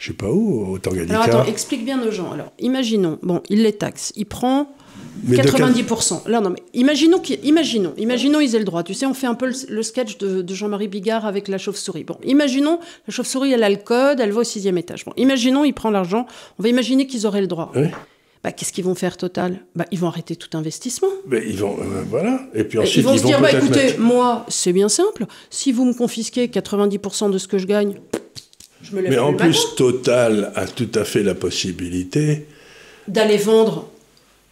je sais pas où, au Tanganyika. Alors attends, explique bien aux gens. Alors, imaginons, bon, il les taxe, il prend 90%. Là, non, mais imaginons, imaginons, imaginons, ils aient le droit. Tu sais, on fait un peu le, sketch de, de Jean-Marie Bigard avec la chauve-souris. Bon, imaginons, la chauve-souris, elle a le code, elle va au sixième étage. Bon, imaginons, il prend l'argent. On va imaginer qu'ils auraient le droit. Oui. Bah, qu'est-ce qu'ils vont faire Total? Bah, Ils vont arrêter tout investissement. Mais ils vont, euh, voilà. Et puis ensuite, ils vont se dire, bah, écoutez, moi, c'est bien simple. Si vous me confisquez 90% de ce que je gagne, je me lève Mais en plus, Total a tout à fait la possibilité d'aller vendre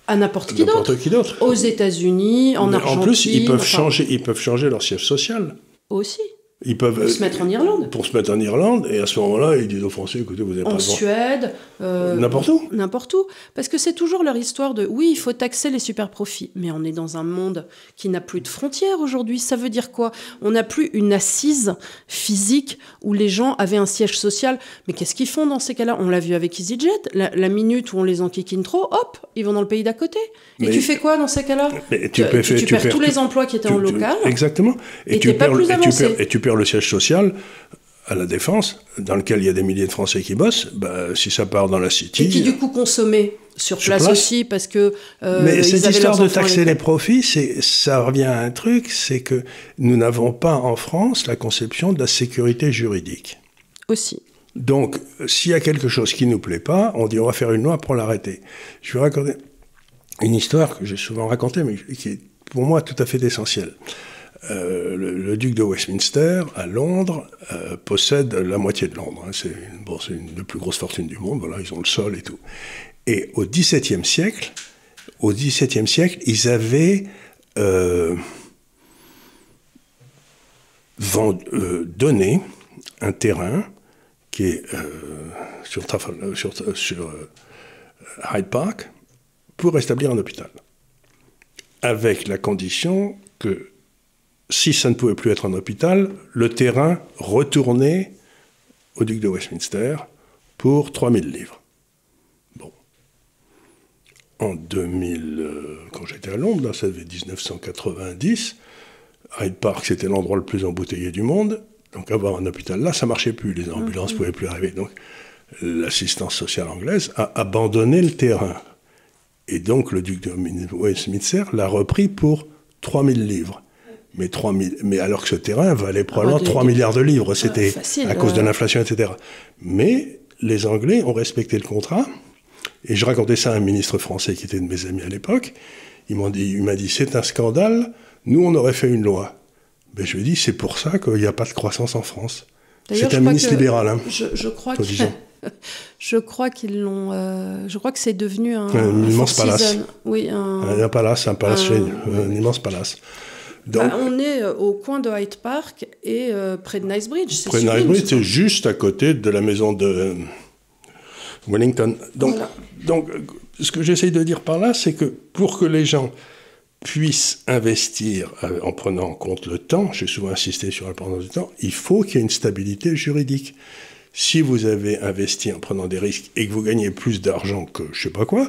à n'importe qui d'autre. Aux États-Unis, en Argentine. En plus, ils peuvent, changer, ils peuvent changer leur siège social. Aussi. Ils peuvent, pour se mettre en Irlande. Pour se mettre en Irlande, et à ce moment-là, ils disent aux Français, écoutez, vous n'avez pas En Suède. Euh, n'importe où. N'importe où. Parce que c'est toujours leur histoire de, oui, il faut taxer les super profits. Mais on est dans un monde qui n'a plus de frontières aujourd'hui. Ça veut dire quoi? On n'a plus une assise physique où les gens avaient un siège social. Mais qu'est-ce qu'ils font dans ces cas-là? On l'a vu avec EasyJet. La, minute où on les enquiquine trop, hop, ils vont dans le pays d'à côté. Et tu fais quoi dans ces cas-là? Tu, tu, perds, tous les emplois qui étaient en local. Exactement. Et, tu perds, plus avancé. et tu perds le siège social à la Défense, dans lequel il y a des milliers de Français qui bossent, bah, si ça part dans la City... Et qui du coup consommaient sur, place, aussi, parce que... Euh, Mais cette histoire de taxer les profits, ça revient à un truc, c'est que nous n'avons pas en France la conception de la sécurité juridique. Aussi. Donc, s'il y a quelque chose qui ne nous plaît pas, on dit on va faire une loi pour l'arrêter. Je vais raconter une histoire que j'ai souvent racontée, mais qui est pour moi tout à fait essentielle. Euh, le, duc de Westminster, à Londres, euh, possède la moitié de Londres. Hein. C'est une des plus grosses fortunes du monde. Voilà, ils ont le sol et tout. Et au XVIIe siècle, au XVIIe siècle, ils avaient euh, donné un terrain qui est sur, sur Hyde Park pour établir un hôpital, avec la condition que si ça ne pouvait plus être un hôpital, le terrain retournait au duc de Westminster pour 3000 livres. Bon. En 2000, euh, quand j'étais à Londres, ça devait 1990, Hyde Park, c'était l'endroit le plus embouteillé du monde. Donc avoir un hôpital là, ça marchait plus. Les ambulances ne mhm. pouvaient plus arriver. Donc l'assistance sociale anglaise a abandonné le terrain. Et donc le duc de Westminster l'a repris pour 3000 livres mais, 3 mais alors que ce terrain valait probablement 3 milliards de livres, c'était à cause de l'inflation, etc. Mais les Anglais ont respecté le contrat, et je racontais ça à un ministre français qui était de mes amis à l'époque, il m'a dit, dit c'est un scandale, nous on aurait fait une loi. Ben, je lui ai dit, c'est pour ça qu'il n'y a pas de croissance en France. C'est un ministre libéral. Hein, je, crois que... (laughs) je crois qu'ils l'ont. Euh, je crois que c'est devenu un, un, immense palace. Oui, un, un, palace, un palace, un immense palace. Bah, on est euh, au coin de Hyde Park et euh, près de Nicebridge. Près de Nicebridge, c'est juste à côté de la maison de euh, Wellington. Donc, donc ce que j'essaye de dire par là, c'est que pour que les gens puissent investir en prenant en compte le temps, j'ai souvent insisté sur l'importance du temps, il faut qu'il y ait une stabilité juridique. Si vous avez investi en prenant des risques et que vous gagnez plus d'argent que je sais pas quoi,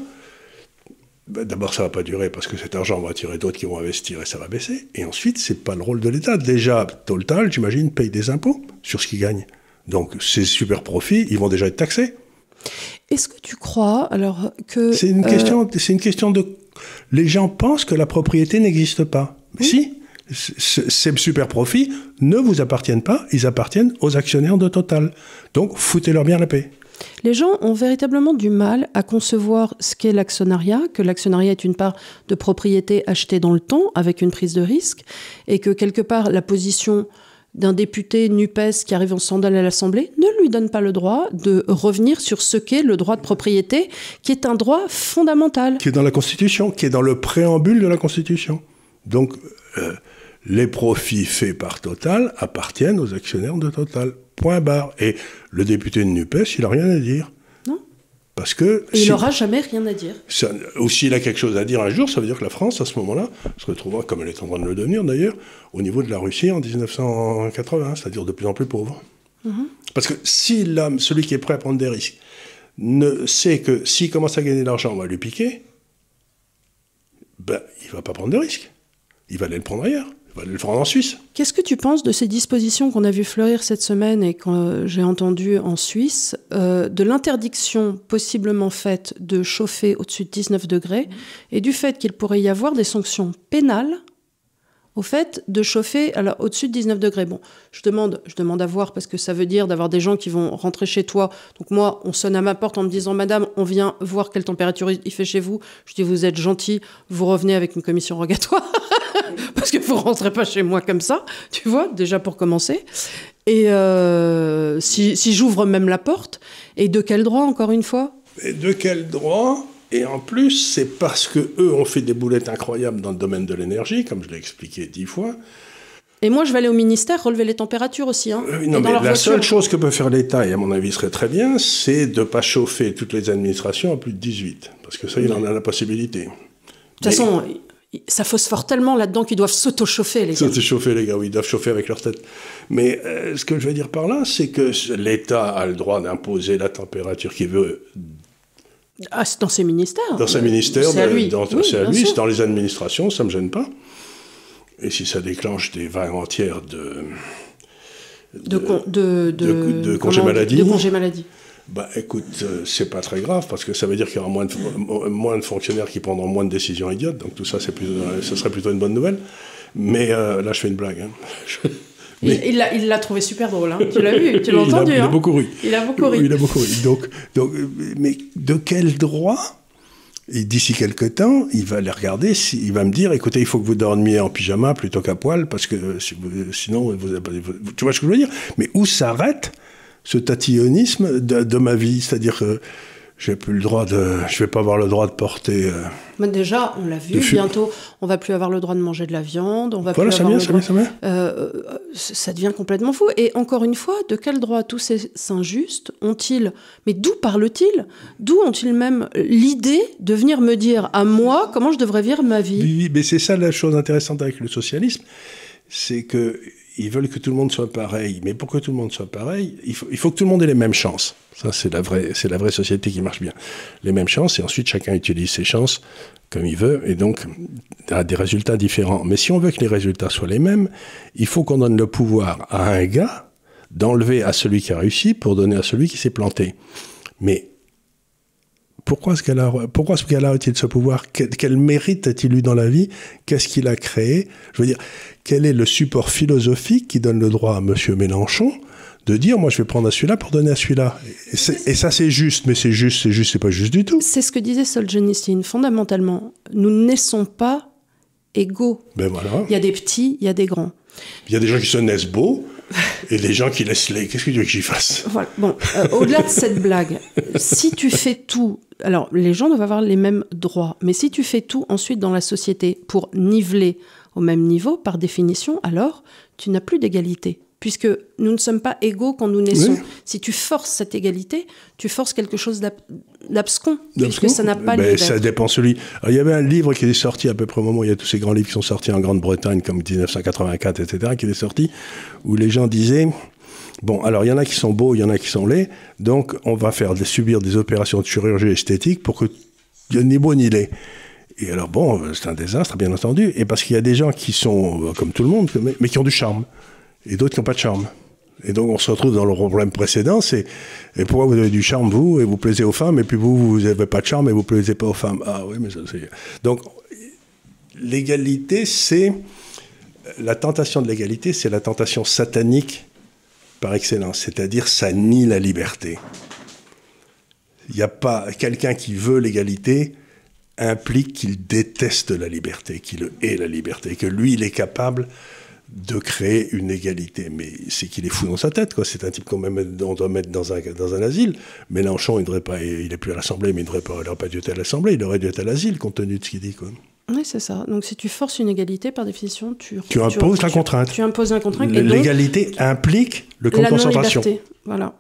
bah, d'abord, ça va pas durer parce que cet argent va attirer d'autres qui vont investir et ça va baisser. Et ensuite, c'est pas le rôle de l'État. Déjà, Total, j'imagine, paye des impôts sur ce qu'il gagne. Donc, ces super profits, ils vont déjà être taxés. Est-ce que tu crois alors que c'est une question euh, C'est une question de. Les gens pensent que la propriété n'existe pas. Si. Ces super profits ne vous appartiennent pas, ils appartiennent aux actionnaires de Total. Donc, foutez-leur bien la paix. Les gens ont véritablement du mal à concevoir ce qu'est l'actionnariat, que l'actionnariat est une part de propriété achetée dans le temps avec une prise de risque, et que quelque part la position d'un député NUPES qui arrive en sandales à l'Assemblée ne lui donne pas le droit de revenir sur ce qu'est le droit de propriété, qui est un droit fondamental. Qui est dans la Constitution, qui est dans le préambule de la Constitution. Donc, euh, les profits faits par Total appartiennent aux actionnaires de Total. Point barre. Et le député de NUPES, il n'a rien à dire. Non. Parce que. il n'aura jamais rien à dire. ou s'il a quelque chose à dire un jour, ça veut dire que la France, à ce moment-là, se retrouvera, comme elle est en train de le devenir d'ailleurs, au niveau de la Russie en 1980, c'est-à-dire de plus en plus pauvre. Mhm. Parce que si l'homme, celui qui est prêt à prendre des risques, ne sait que s'il commence à gagner de l'argent, on va lui piquer, ben, il ne va pas prendre de risques. Il va aller le prendre ailleurs. Le en Suisse. Qu'est-ce que tu penses de ces dispositions qu'on a vu fleurir cette semaine et que j'ai entendues en Suisse, euh, de l'interdiction possiblement faite de chauffer au-dessus de 19 degrés et du fait qu'il pourrait y avoir des sanctions pénales au fait de chauffer alors au-dessus de 19 degrés? Bon, je demande, je demande à voir parce que ça veut dire d'avoir des gens qui vont rentrer chez toi. Donc moi, on sonne à ma porte en me disant Madame, on vient voir quelle température il fait chez vous. Je dis Vous êtes gentil, vous revenez avec une commission rogatoire (laughs) (laughs) parce que vous rentrez pas chez moi comme ça, tu vois, déjà pour commencer. Et euh, si, si j'ouvre même la porte, et de quel droit encore une fois? Et de quel droit? Et en plus, c'est parce que eux ont fait des boulettes incroyables dans le domaine de l'énergie, comme je l'ai expliqué dix fois. Et moi, je vais aller au ministère relever les températures aussi. Hein, euh, non, mais la seule chose que peut faire l'État, et à mon avis serait très bien, c'est de ne pas chauffer toutes les administrations à plus de 18. Parce que ça, il en a la possibilité. De toute façon, ça phosphore tellement là-dedans qu'ils doivent s'auto-chauffer, les gars. S'auto-chauffer, les gars, oui, ils doivent chauffer avec leur tête. Mais euh, ce que je veux dire par là, c'est que l'État a le droit d'imposer la température qu'il veut ah, c'est dans ses ministères. Dans ses ministères, c'est à lui. c'est à lui, c'est dans les administrations, ça ne me gêne pas. Et si ça déclenche des vagues entières de. De, de, de, de, maladie. De congés maladie. Bah écoute, euh, c'est pas très grave parce que ça veut dire qu'il y aura moins de, moins de fonctionnaires qui prendront moins de décisions idiotes. Donc tout ça, c'est plus, ce serait plutôt une bonne nouvelle. Mais euh, là, je fais une blague. Hein. (laughs) Il l'a trouvé super drôle, hein. tu l'as vu, tu l'as entendu. Il a, hein. beaucoup ri. Il a beaucoup ri. Il a beaucoup ri. Donc, donc, mais de quel droit et d'ici quelques temps, il va les regarder, il va me dire, écoutez, il faut que vous dormiez en pyjama plutôt qu'à poil, parce que sinon, vous, tu vois ce que je veux dire? Mais où s'arrête ce tatillonnisme de, de ma vie C'est-à-dire que j'ai plus le droit de, je vais pas avoir le droit de porter. Euh, Mais déjà, on l'a vu. Bientôt, on va plus avoir le droit de manger de la viande. On va plus ça avoir ça droit... ça euh, ça devient complètement fou. Et encore une fois, de quel droit tous ces injustes ont-ils Mais d'où parlent-ils? D'où ont-ils même l'idée de venir me dire à moi comment je devrais vivre ma vie? Oui, mais c'est ça la chose intéressante avec le socialisme, c'est que ils veulent que tout le monde soit pareil. Mais pour que tout le monde soit pareil, il faut, faut que tout le monde ait les mêmes chances. Ça, c'est la vraie, c'est la vraie société qui marche bien. Les mêmes chances, et ensuite chacun utilise ses chances comme il veut, et donc a des résultats différents. Mais si on veut que les résultats soient les mêmes, il faut qu'on donne le pouvoir à un gars d'enlever à celui qui a réussi pour donner à celui qui s'est planté. Mais pourquoi ce gars-là, pourquoi ce a-t-il ce pouvoir? Quel, mérite a-t-il eu dans la vie? Qu'est-ce qu'il a créé? Je veux dire, quel est le support philosophique qui donne le droit à M. Mélenchon de dire moi je vais prendre à celui-là pour donner à celui-là? Et, ça c'est juste mais c'est juste c'est juste c'est pas juste du tout. C'est ce que disait Solzhenitsyn. Fondamentalement nous ne naissons pas égaux. Ben voilà. Il y a des petits il y a des grands. Il y a des gens qui se naissent beaux et des gens qui laissent les qu'est-ce que tu veux que j'y fasse? Voilà. bon euh, au-delà de cette blague si tu fais tout alors les gens doivent avoir les mêmes droits mais si tu fais tout ensuite dans la société pour niveler au même niveau par définition alors tu n'as plus d'égalité puisque nous ne sommes pas égaux quand nous naissons. Si tu forces cette égalité, tu forces quelque chose d'abscon, puisque ça n'a pas ben, Ça dépend celui. il y avait un livre qui est sorti à peu près au moment où il y a tous ces grands livres qui sont sortis en Grande-Bretagne, comme 1984, etc., qui est sorti, où les gens disaient... Bon, alors il y en a qui sont beaux, il y en a qui sont laids, donc on va faire subir des opérations de chirurgie esthétique pour que ni beau ni laid. Et alors bon, c'est un désastre, bien entendu, et parce qu'il y a des gens qui sont, euh, comme tout le monde, mais qui ont du charme et d'autres qui n'ont pas de charme. Et donc on se retrouve dans le problème précédent, c'est pourquoi vous avez du charme vous et vous plaisez aux femmes et puis vous vous n'avez pas de charme et vous plaisez pas aux femmes. Ah oui, mais ça c'est donc l'égalité c'est la tentation de l'égalité, c'est la tentation satanique par excellence, c'est-à-dire ça nie la liberté. Il n'y a pas quelqu'un qui veut l'égalité implique qu'il déteste la liberté, qu'il hait la liberté, que lui il est capable de créer une égalité. Mais c'est qu'il est fou dans sa tête, quoi. C'est un type qu'on doit mettre dans un, dans un asile. Mélenchon, il devrait pas, il est plus à l'Assemblée, mais il devrait pas, pas dû être à l'Assemblée, il aurait dû être à l'asile, compte tenu de ce qu'il dit, quoi. Oui, c'est ça. Donc si tu forces une égalité, par définition, tu, tu imposes la contrainte. Tu imposes la contrainte. L'égalité implique le camp de concentration. Voilà.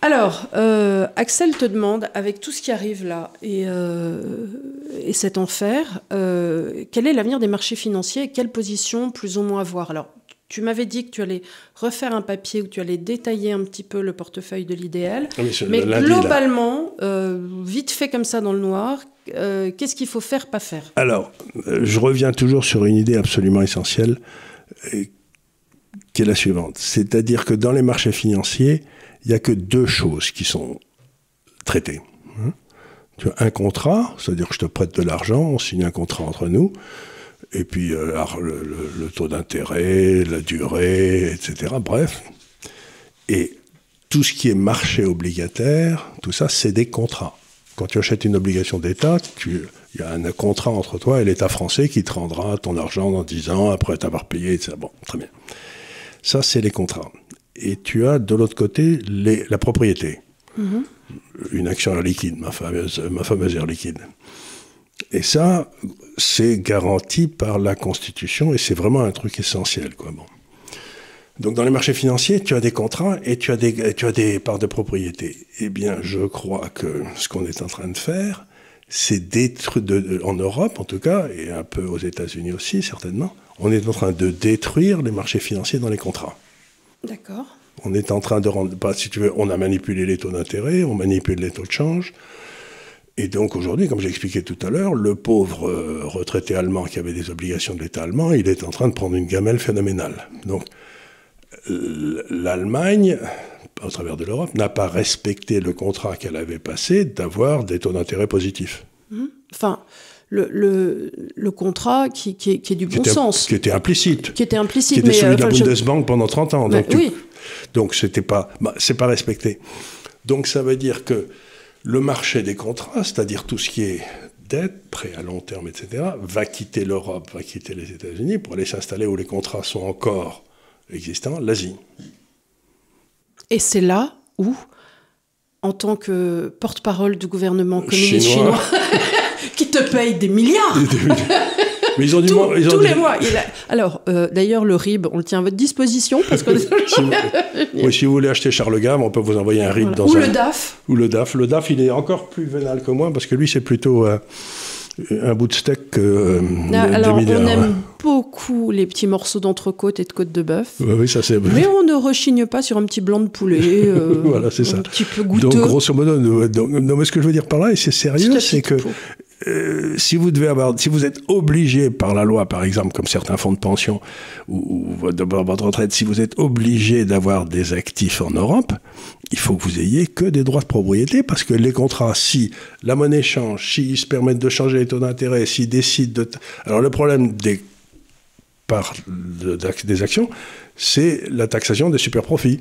Alors, euh, Axel te demande, avec tout ce qui arrive là et, euh, et cet enfer, euh, quel est l'avenir des marchés financiers et quelle position plus ou moins avoir? Alors, tu m'avais dit que tu allais refaire un papier où tu allais détailler un petit peu le portefeuille de l'idéal. Ah mais globalement, vite fait comme ça dans le noir, qu'est-ce qu'il faut faire, pas faire? Alors, je reviens toujours sur une idée absolument essentielle, qui est la suivante. C'est-à-dire que dans les marchés financiers, il n'y a que deux choses qui sont traitées. Hein. tu as un contrat, c'est-à-dire que je te prête de l'argent, on signe un contrat entre nous, et puis euh, le, taux d'intérêt, la durée, etc. Bref. Et tout ce qui est marché obligataire, tout ça, c'est des contrats. Quand tu achètes une obligation d'État, il y a un contrat entre toi et l'État français qui te rendra ton argent dans 10 ans après t'avoir payé, etc. Bon, très bien. Ça, c'est les contrats et tu as de l'autre côté les, la propriété. Mhm. Une action air liquide, ma fameuse, ma fameuse air liquide. Et ça, c'est garanti par la Constitution et c'est vraiment un truc essentiel. Quoi. Bon. Donc dans les marchés financiers, tu as des contrats et tu as des, tu as des parts de propriété. Eh bien, je crois que ce qu'on est en train de faire, c'est détruire, en Europe en tout cas, et un peu aux États-Unis aussi certainement, on est en train de détruire les marchés financiers dans les contrats. D'accord. On est en train de rendre, pas, si tu veux, on a manipulé les taux d'intérêt, on manipule les taux de change. Et donc aujourd'hui, comme j'ai expliqué tout à l'heure, le pauvre euh, retraité allemand qui avait des obligations de l'État allemand, il est en train de prendre une gamelle phénoménale. Donc l'Allemagne, au travers de l'Europe, n'a pas respecté le contrat qu'elle avait passé d'avoir des taux d'intérêt positifs. Mmh. Enfin, le, le, contrat qui, qui, est, du bon sens. Qui était implicite. Qui était implicite. Qui était celui de la Bundesbank pendant 30 ans. donc, oui. donc c'était pas, bah, c'est pas respecté. Donc ça veut dire que le marché des contrats, c'est-à-dire tout ce qui est dette, prêt à long terme, etc., va quitter l'Europe, va quitter les États-Unis pour aller s'installer où les contrats sont encore existants, l'Asie. Et c'est là où, en tant que porte-parole du gouvernement communiste chinois (laughs) qui te paye des milliards. Mais ils ont du tous les mois. Alors, euh, d'ailleurs, le RIB, on le tient à votre disposition parce que. (laughs) si, vous... (laughs) si vous voulez acheter Charles Gave, on peut vous envoyer un RIB dans Ou le DAF. Ou le DAF. Le DAF, il est encore plus vénal que moi parce que lui, c'est plutôt. Euh, un bout de steak euh, ah, Alors, on aime beaucoup les petits morceaux d'entrecôte et de côte de bœuf. Oui, ça c'est. Mais (laughs) on ne rechigne pas sur un petit blanc de poulet. voilà, c'est ça. Un petit peu goûteux. Donc, grosso modo, non, mais ce que je veux dire par là, et c'est sérieux, c'est que euh, si vous devez avoir, si vous êtes obligé par la loi, par exemple, comme certains fonds de pension ou, votre retraite, si vous êtes obligé d'avoir des actifs en Europe, il faut que vous ayez que des droits de propriété parce que les contrats, si la monnaie change, s'ils se permettent de changer les taux d'intérêt, s'ils décident de, alors le problème des par des actions, c'est la taxation des super profits.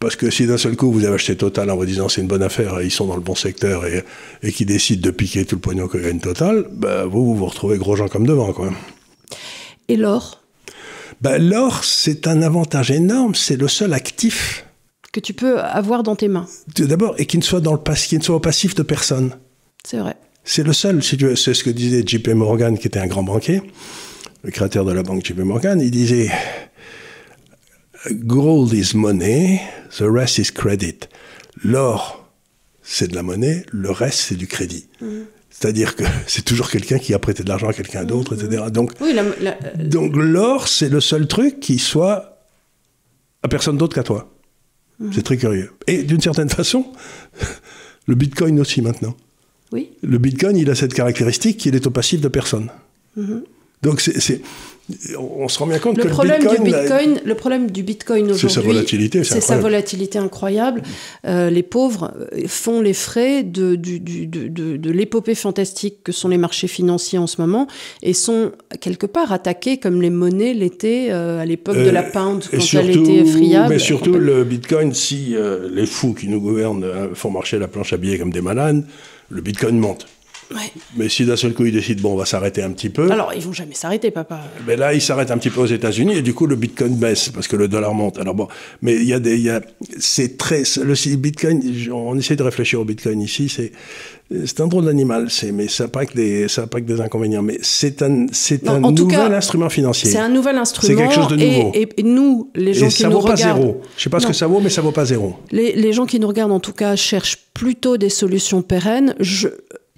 Parce que si d'un seul coup vous avez acheté Total en vous disant c'est une bonne affaire, ils sont dans le bon secteur et, et qui décident de piquer tout le pognon que gagne Total, bah, vous, vous vous retrouvez gros gens comme devant. Quoi. Et l'or bah, L'or, c'est un avantage énorme, c'est le seul actif. Que tu peux avoir dans tes mains. D'abord, et qui ne soit, dans le qui ne soit au passif de personne. C'est vrai. C'est le seul, si c'est ce que disait JP Morgan, qui était un grand banquier, le créateur de la banque JP Morgan, il disait Gold is money, the rest is credit. L'or, c'est de la monnaie, le reste, c'est du crédit. Mm. C'est-à-dire que (laughs) c'est toujours quelqu'un qui a prêté de l'argent à quelqu'un d'autre, etc. Donc, donc l'or, c'est le seul truc qui soit à personne d'autre qu'à toi. Mm. C'est très curieux. Et d'une certaine façon, (laughs) le Bitcoin aussi maintenant. Oui. Le Bitcoin, il a cette caractéristique qu'il est au passif de personne. Mm-hmm. Donc c'est on se rend bien compte le que problème le Bitcoin, du Bitcoin, le problème du Bitcoin aujourd'hui, c'est sa volatilité, c'est sa volatilité incroyable. Euh, les pauvres euh, font les frais de, du, du, de, de l'épopée fantastique que sont les marchés financiers en ce moment et sont quelque part attaqués comme les monnaies l'étaient euh, à l'époque de la pound quand elle était friable. Mais surtout le Bitcoin, si les fous qui nous gouvernent font marcher la planche à billets comme des malades, le Bitcoin monte. Mais si d'un seul coup ils décident, bon, on va s'arrêter un petit peu. Alors, ils vont jamais s'arrêter, papa. Mais là, ils s'arrêtent un petit peu aux États-Unis et du coup, le Bitcoin baisse parce que le dollar monte. Alors bon, mais il y a des, y a, c'est très, le Bitcoin, on essaie de réfléchir au Bitcoin ici, c'est, c'est un drôle d'animal, c'est, mais ça n'a pas que des, ça pas que des inconvénients, mais c'est un, c'est un nouvel instrument financier. C'est un nouvel instrument. C'est quelque chose de nouveau. Et, et, nous, les gens et qui ça nous vaut pas zéro. Je sais pas ce que ça vaut, mais ça vaut pas zéro. Les, les gens qui nous regardent, en tout cas, cherchent plutôt des solutions pérennes. Je,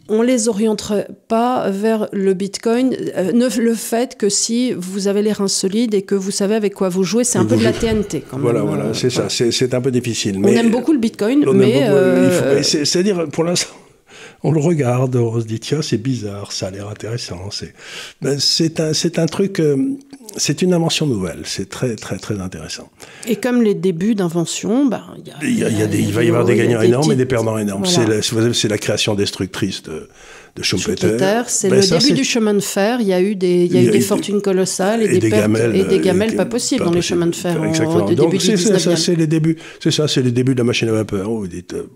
on les orienterait pas vers le Bitcoin. Euh, le fait que si vous avez les reins solides et que vous savez avec quoi vous jouez, c'est un peu de la TNT quand même. Voilà, voilà, c'est ça. C'est un peu difficile. On mais aime beaucoup le Bitcoin, on mais euh, C'est-à-dire, pour l'instant, on le regarde, on se dit, tiens, c'est bizarre, ça a l'air intéressant. C'est ben, c'est un, c'est un truc, euh, c'est une invention nouvelle. C'est très, très, très intéressant. et comme les débuts d'invention, ben, il Il, y a- il y a des- il va y avoir des gagnants énormes et des perdants énormes. Voilà. C'est la- C'est la, création destructrice de, de Schumpeter. C'est Ben, le ça, début du chemin de fer. Il y a eu des, il y a eu des fortunes colossales et, et des pertes gamelles, et des euh, gamelles et- pas possibles dans les chemins de fer Exactement. Donc du c'est c'est- 19e. ça, c'est les débuts. C'est ça, c'est les débuts de la machine à vapeur. Vous dites, euh,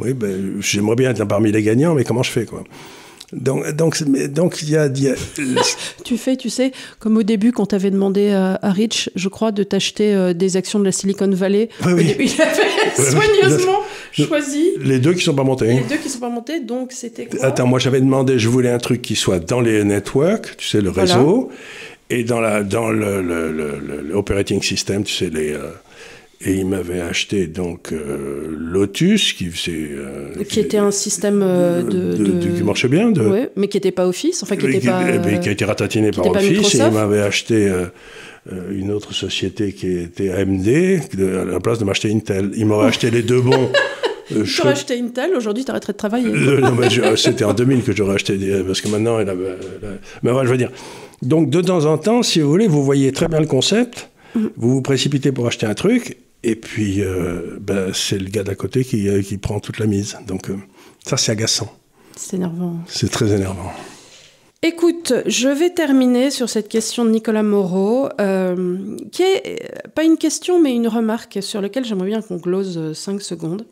oui, ben, j'aimerais bien être parmi les gagnants, mais comment je fais quoi? Donc, donc, donc, il y a, il y a- (laughs) Tu fais, tu sais, comme au début, quand tu avais demandé à, à Rich, je crois, de t'acheter euh, des actions de la Silicon Valley. Oui, oui. début, il avait (laughs) soigneusement (laughs) choisi les deux qui sont pas montés. les deux qui sont pas montés, donc c'était quoi? Attends, moi j'avais demandé, je voulais un truc qui soit dans les networks, tu sais, le Voilà. réseau, et dans, la, dans le, le, le- le- le operating system, tu sais, les. euh, et il m'avait acheté donc euh, Lotus, qui faisait. euh, Qui était un système euh, de, de- de- de- qui marchait bien, de, Ouais, mais qui n'était pas Office, enfin qui n'était pas. et puis qui a été ratatiné par Office, et il m'avait acheté une autre société qui était AMD, à la place de m'acheter Intel. Il m'aurait acheté les deux bons. (laughs) euh, Tu aurais acheté Intel, aujourd'hui tu arrêterais de travailler. Euh, non, mais c'était en 2000 que j'aurais acheté des, parce que maintenant, elle a, elle a- mais voilà, je veux dire. Donc, de temps en temps, si vous voulez, vous voyez très bien le concept, Mm. vous vous précipitez pour acheter un truc, et puis, euh, ben, c'est le gars d'à côté qui, euh, qui prend toute la mise. Donc, euh, ça, c'est agaçant. C'est énervant. C'est très énervant. Écoute, je vais terminer sur cette question de Nicolas Moreau, euh, qui est pas une question, mais une remarque sur laquelle j'aimerais bien qu'on glose 5 secondes.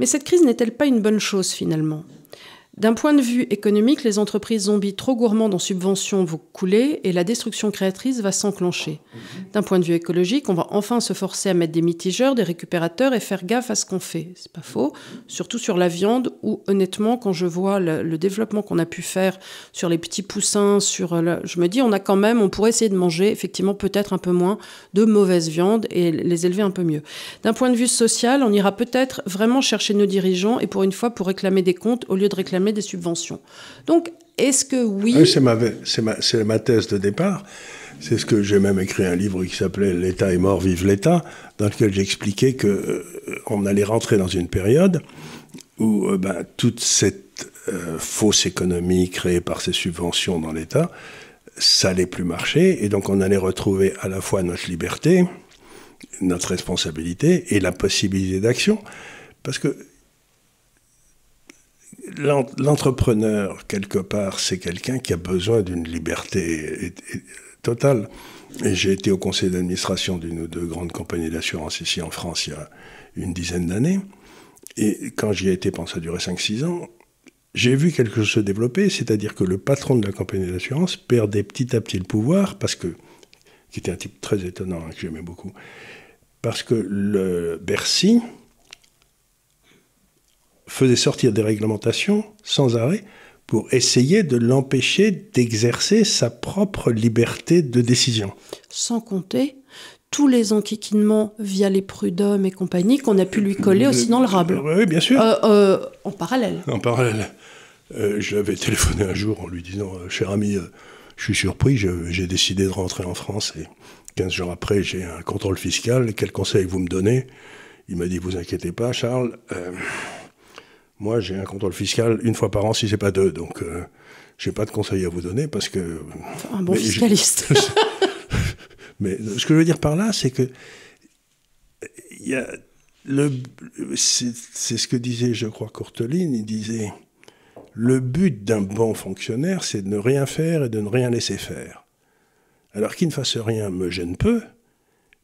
Mais cette crise n'est-elle pas une bonne chose finalement? D'un point de vue économique, les entreprises zombies trop gourmandes en subventions vont couler et la destruction créatrice va s'enclencher. D'un point de vue écologique, on va enfin se forcer à mettre des mitigeurs, des récupérateurs et faire gaffe à ce qu'on fait. C'est pas faux. Surtout sur la viande où, honnêtement, quand je vois le, développement qu'on a pu faire sur les petits poussins, sur le- je me dis, on a quand même, on pourrait essayer de manger effectivement peut-être un peu moins de mauvaise viande et les élever un peu mieux. D'un point de vue social, on ira peut-être vraiment chercher nos dirigeants et pour une fois pour réclamer des comptes au lieu de réclamer des subventions. Donc, est-ce que oui Ah, C'est ma, c'est ma, c'est ma thèse de départ. C'est ce que j'ai même écrit un livre qui s'appelait L'État est mort, vive l'État, dans lequel j'expliquais que euh, on allait rentrer dans une période où euh, ben, toute cette euh, fausse économie créée par ces subventions dans l'État, ça allait plus marcher, et donc on allait retrouver à la fois notre liberté, notre responsabilité et la possibilité d'action, parce que l'entrepreneur, quelque part, c'est quelqu'un qui a besoin d'une liberté totale. J'ai été au conseil d'administration d'une ou deux grandes compagnies d'assurance ici en France il y a une dizaine d'années. Et quand j'y ai été, pendant ça a duré 5-6 ans, j'ai vu quelque chose se développer, c'est-à-dire que le patron de la compagnie d'assurance perdait petit à petit le pouvoir, parce que, qui était un type très étonnant, hein, que j'aimais beaucoup, parce que le Bercy faisait sortir des réglementations sans arrêt pour essayer de l'empêcher d'exercer sa propre liberté de décision. sans compter tous les enquiquinements via les prud'hommes et compagnie qu'on a pu lui coller aussi dans le rable. Oui, bien sûr. Euh, euh, en parallèle. En parallèle, euh, je l'avais téléphoné un jour en lui disant euh, Cher ami, je suis surpris, j'ai décidé de rentrer en France et 15 jours après, j'ai un contrôle fiscal. Quel conseil vous me donnez? Il m'a dit Vous inquiétez pas, Charles. Moi, j'ai un contrôle fiscal une fois par an, si c'est pas deux. Donc, euh, j'ai pas de conseil à vous donner parce que. Un bon Mais fiscaliste. (laughs) Mais ce que je veux dire par là, c'est que il y a le, c'est ce que disait, je crois, Courteline. Il disait le but d'un bon fonctionnaire, c'est de ne rien faire et de ne rien laisser faire. Alors qu'il ne fasse rien me gêne peu,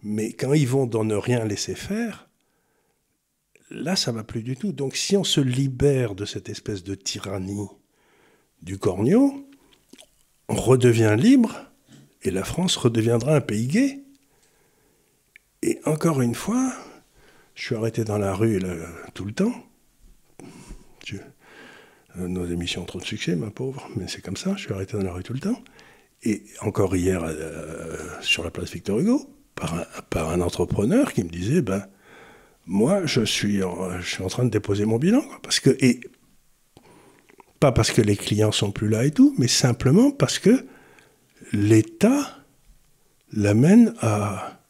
mais quand ils vont dans ne rien laisser faire, là, ça va plus du tout. Donc si on se libère de cette espèce de tyrannie du corneau, on redevient libre et la France redeviendra un pays gay. Et encore une fois, je suis arrêté dans la rue tout le temps. Euh, nos émissions ont trop de succès, ma pauvre, mais c'est comme ça, je suis arrêté dans la rue tout le temps. Et encore hier, euh, sur la place Victor Hugo, par un, par un, entrepreneur qui me disait, ben, moi, je suis, en, je suis en train de déposer mon bilan. Parce que, et pas parce que les clients sont plus là et tout, mais simplement parce que l'État l'amène à...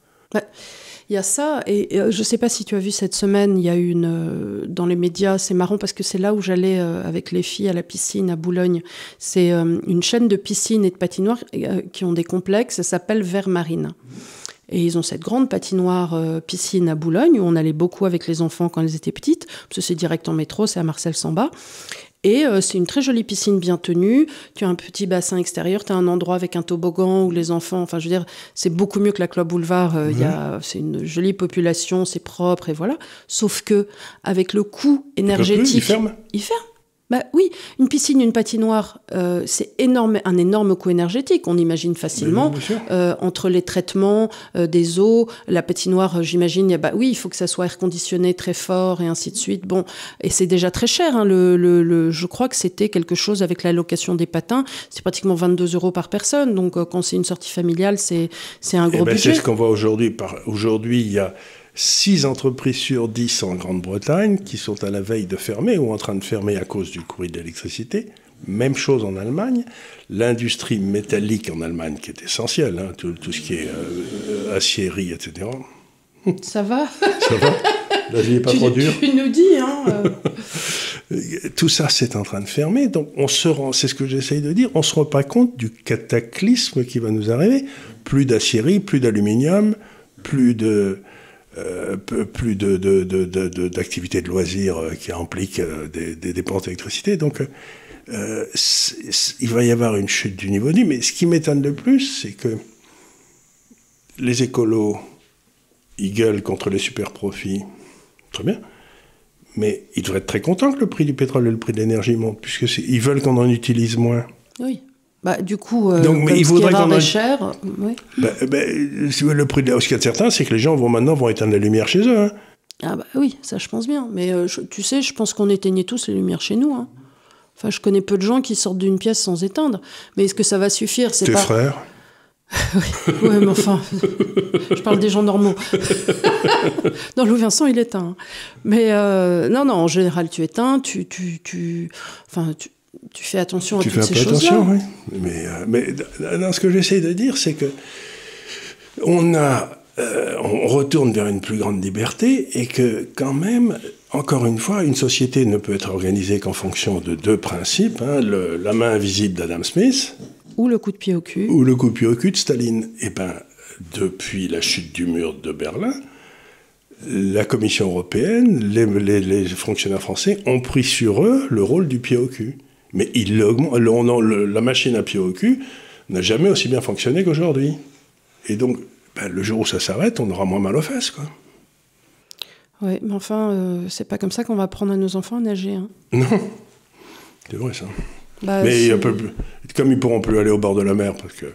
Il y a ça, et, euh, je ne sais pas si tu as vu cette semaine, il y a une euh, dans les médias, c'est marrant parce que c'est là où j'allais euh, avec les filles à la piscine à Boulogne. C'est une chaîne de piscines et de patinoires qui ont des complexes, ça s'appelle Vert Marine. Et ils ont cette grande patinoire piscine à Boulogne où on allait beaucoup avec les enfants quand elles étaient petites, parce que c'est direct en métro, c'est à Marcel-Samba. Et euh, c'est une très jolie piscine bien tenue. Tu as un petit bassin extérieur, tu as un endroit avec un toboggan où les enfants, enfin je veux dire, c'est beaucoup mieux que la Club Boulevard. Euh, c'est une jolie population, c'est propre et voilà. Sauf que avec le coût énergétique, il ferme. Il ferme. Bah oui, une piscine, une patinoire, euh, c'est énorme, un énorme coût énergétique. On imagine facilement euh, entre les traitements euh, des eaux, la patinoire, j'imagine. Bah oui, il faut que ça soit air conditionné très fort et ainsi de suite. Bon, et c'est déjà très cher. Hein, le, le, je crois que c'était quelque chose avec la location des patins, c'est pratiquement 22 euros par personne. Donc quand c'est une sortie familiale, c'est c'est un eh gros ben, budget. C'est ce qu'on voit aujourd'hui. Aujourd'hui, il y a 6 entreprises sur 10 en Grande-Bretagne qui sont à la veille de fermer ou en train de fermer à cause du courrier d'électricité. Même chose en Allemagne. L'industrie métallique en Allemagne, qui est essentielle, hein, tout, ce qui est euh, acierie, etc. (laughs) Ça va? Ça va? La vie n'est pas trop dure Tu nous dis, hein euh. (laughs) Tout ça, c'est en train de fermer. Donc, on se rend, c'est ce que j'essaye de dire, on ne se rend pas compte du cataclysme qui va nous arriver. Plus d'acierie, plus d'aluminium, plus de, euh, plus d'activités de, de, loisirs euh, qui impliquent euh, des, dépenses d'électricité. Donc, il va y avoir une chute du niveau de vie. Mais ce qui m'étonne le plus, c'est que les écolos, ils gueulent contre les super profits. Très bien. Mais ils devraient être très contents que le prix du pétrole et le prix de l'énergie montent, puisqu'ils veulent qu'on en utilise moins. Oui. Bah, du coup, euh, Donc, mais il faudrait qu'on cher. Oui. Bah, bah, le prix de... Ce qu'il y a de certain, c'est que les gens vont maintenant vont éteindre la lumière chez eux. Hein. Ah bah oui, ça je pense bien. Mais euh, tu sais, je pense qu'on éteignait tous les lumières chez nous. Hein. Enfin, je connais peu de gens qui sortent d'une pièce sans éteindre. Mais est-ce que ça va suffire? C'est Tes frères oui, (laughs) ouais, mais enfin, je parle des gens normaux. (laughs) non, Louis Vincent, il éteint. Hein. Mais euh, non, non, en général, tu éteins, tu, tu, tu, enfin, tu, tu fais attention à toutes ces choses-là. attention, oui. Mais, euh, mais dans ce que j'essaie de dire, c'est que on a, euh, on retourne vers une plus grande liberté et que quand même, encore une fois, une société ne peut être organisée qu'en fonction de deux principes hein, la main invisible d'Adam Smith. Ou le coup de pied au cul. Ou le coup de pied au cul de Staline. Et eh ben, depuis la chute du mur de Berlin, la Commission européenne, les, les, fonctionnaires français ont pris sur eux le rôle du pied au cul. Mais il la machine à pied au cul n'a jamais aussi bien fonctionné qu'aujourd'hui. Et donc, ben, le jour où ça s'arrête, on aura moins mal aux fesses, quoi. Oui, mais enfin, euh, c'est pas comme ça qu'on va apprendre à nos enfants à nager. Hein. (laughs) Non, c'est vrai ça. Bah, mais comme ils pourront plus aller au bord de la mer parce que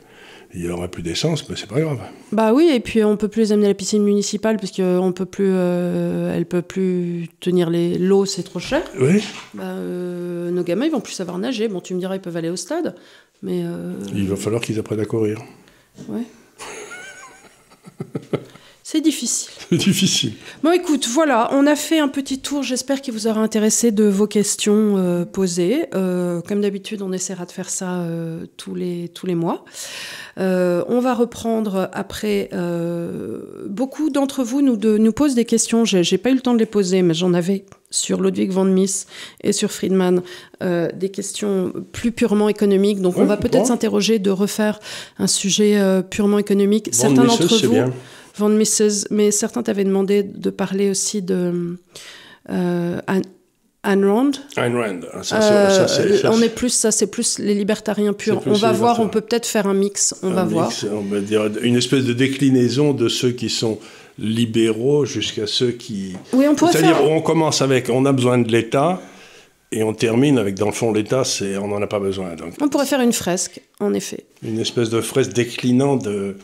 il n'y aura plus d'essence, mais c'est pas grave. Bah oui, et puis on peut plus les amener à la piscine municipale parce qu'on peut plus, euh, elle peut plus tenir l'eau, c'est trop cher. Oui. Bah, euh, nos gamins, ils vont plus savoir nager. Bon, tu me diras, ils peuvent aller au stade, mais. Euh, il va falloir qu'ils apprennent à courir. Ouais. C'est difficile. (laughs) C'est difficile. Bon, écoute, voilà, on a fait un petit tour. J'espère qu'il vous aura intéressé de vos questions euh, posées. Euh, comme d'habitude, on essaiera de faire ça euh, tous, les, tous les mois. on va reprendre après. beaucoup d'entre vous nous, de, nous posent des questions. J'ai pas eu le temps de les poser, mais j'en avais sur Ludwig von Mises et sur Friedman des questions plus purement économiques. Donc, on va peut-être s'interroger de refaire un sujet purement économique. Certains d'entre vous. Bien Van Mises, mais certains t'avaient demandé de parler aussi de euh, Ayn Rand. Ayn Rand, ah, ça, euh, ça, on est plus ça, c'est plus les libertariens purs. on va voir, on peut peut-être faire un mix, on va voir. On va dire une espèce de déclinaison de ceux qui sont libéraux jusqu'à ceux qui. Oui, on pourrait C'est-à-dire, faire... on commence avec on a besoin de l'État. Et on termine avec, dans le fond, l'État, c'est on n'en a pas besoin. Donc, On pourrait faire une fresque, en effet. une espèce de fresque déclinant de,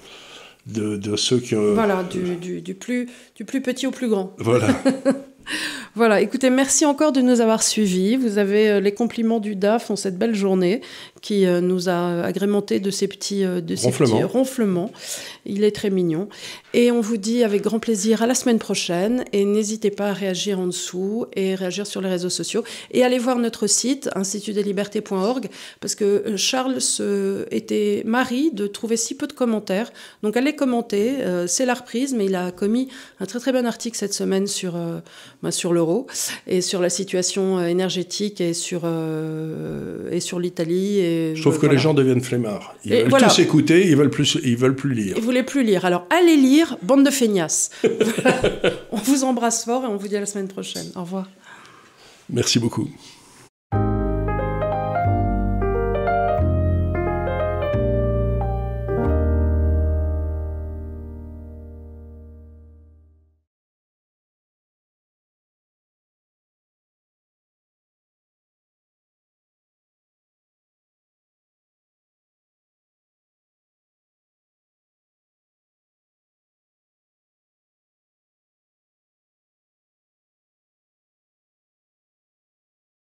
de, de ceux qui ont. Voilà, du, du, du plus, du plus petit au plus grand. Voilà. (laughs) Voilà, écoutez, merci encore de nous avoir suivis. Vous avez euh, les compliments du DAF en cette belle journée qui euh, nous a agrémenté de ces petits, euh, de ces Ronflements. petits ronflements. Il est très mignon. Et on vous dit avec grand plaisir à la semaine prochaine. Et n'hésitez pas à réagir en dessous et réagir sur les réseaux sociaux. Et allez voir notre site, institutdeslibertés.org, parce que euh, Charles se, était mari de trouver si peu de commentaires. Donc allez commenter. euh, C'est la reprise, mais il a commis un très très bon article cette semaine sur, euh, bah, sur l'euro et sur la situation euh, énergétique et sur, euh, et sur l'Italie. et, Je trouve que voilà. les gens deviennent flemmards. Ils Et veulent voilà. tous écouter, ils veulent plus, ils veulent plus lire. Ils voulaient plus lire. Alors allez lire, bande de feignasses. (laughs) on vous embrasse fort et on vous dit à la semaine prochaine. Au revoir. Merci beaucoup.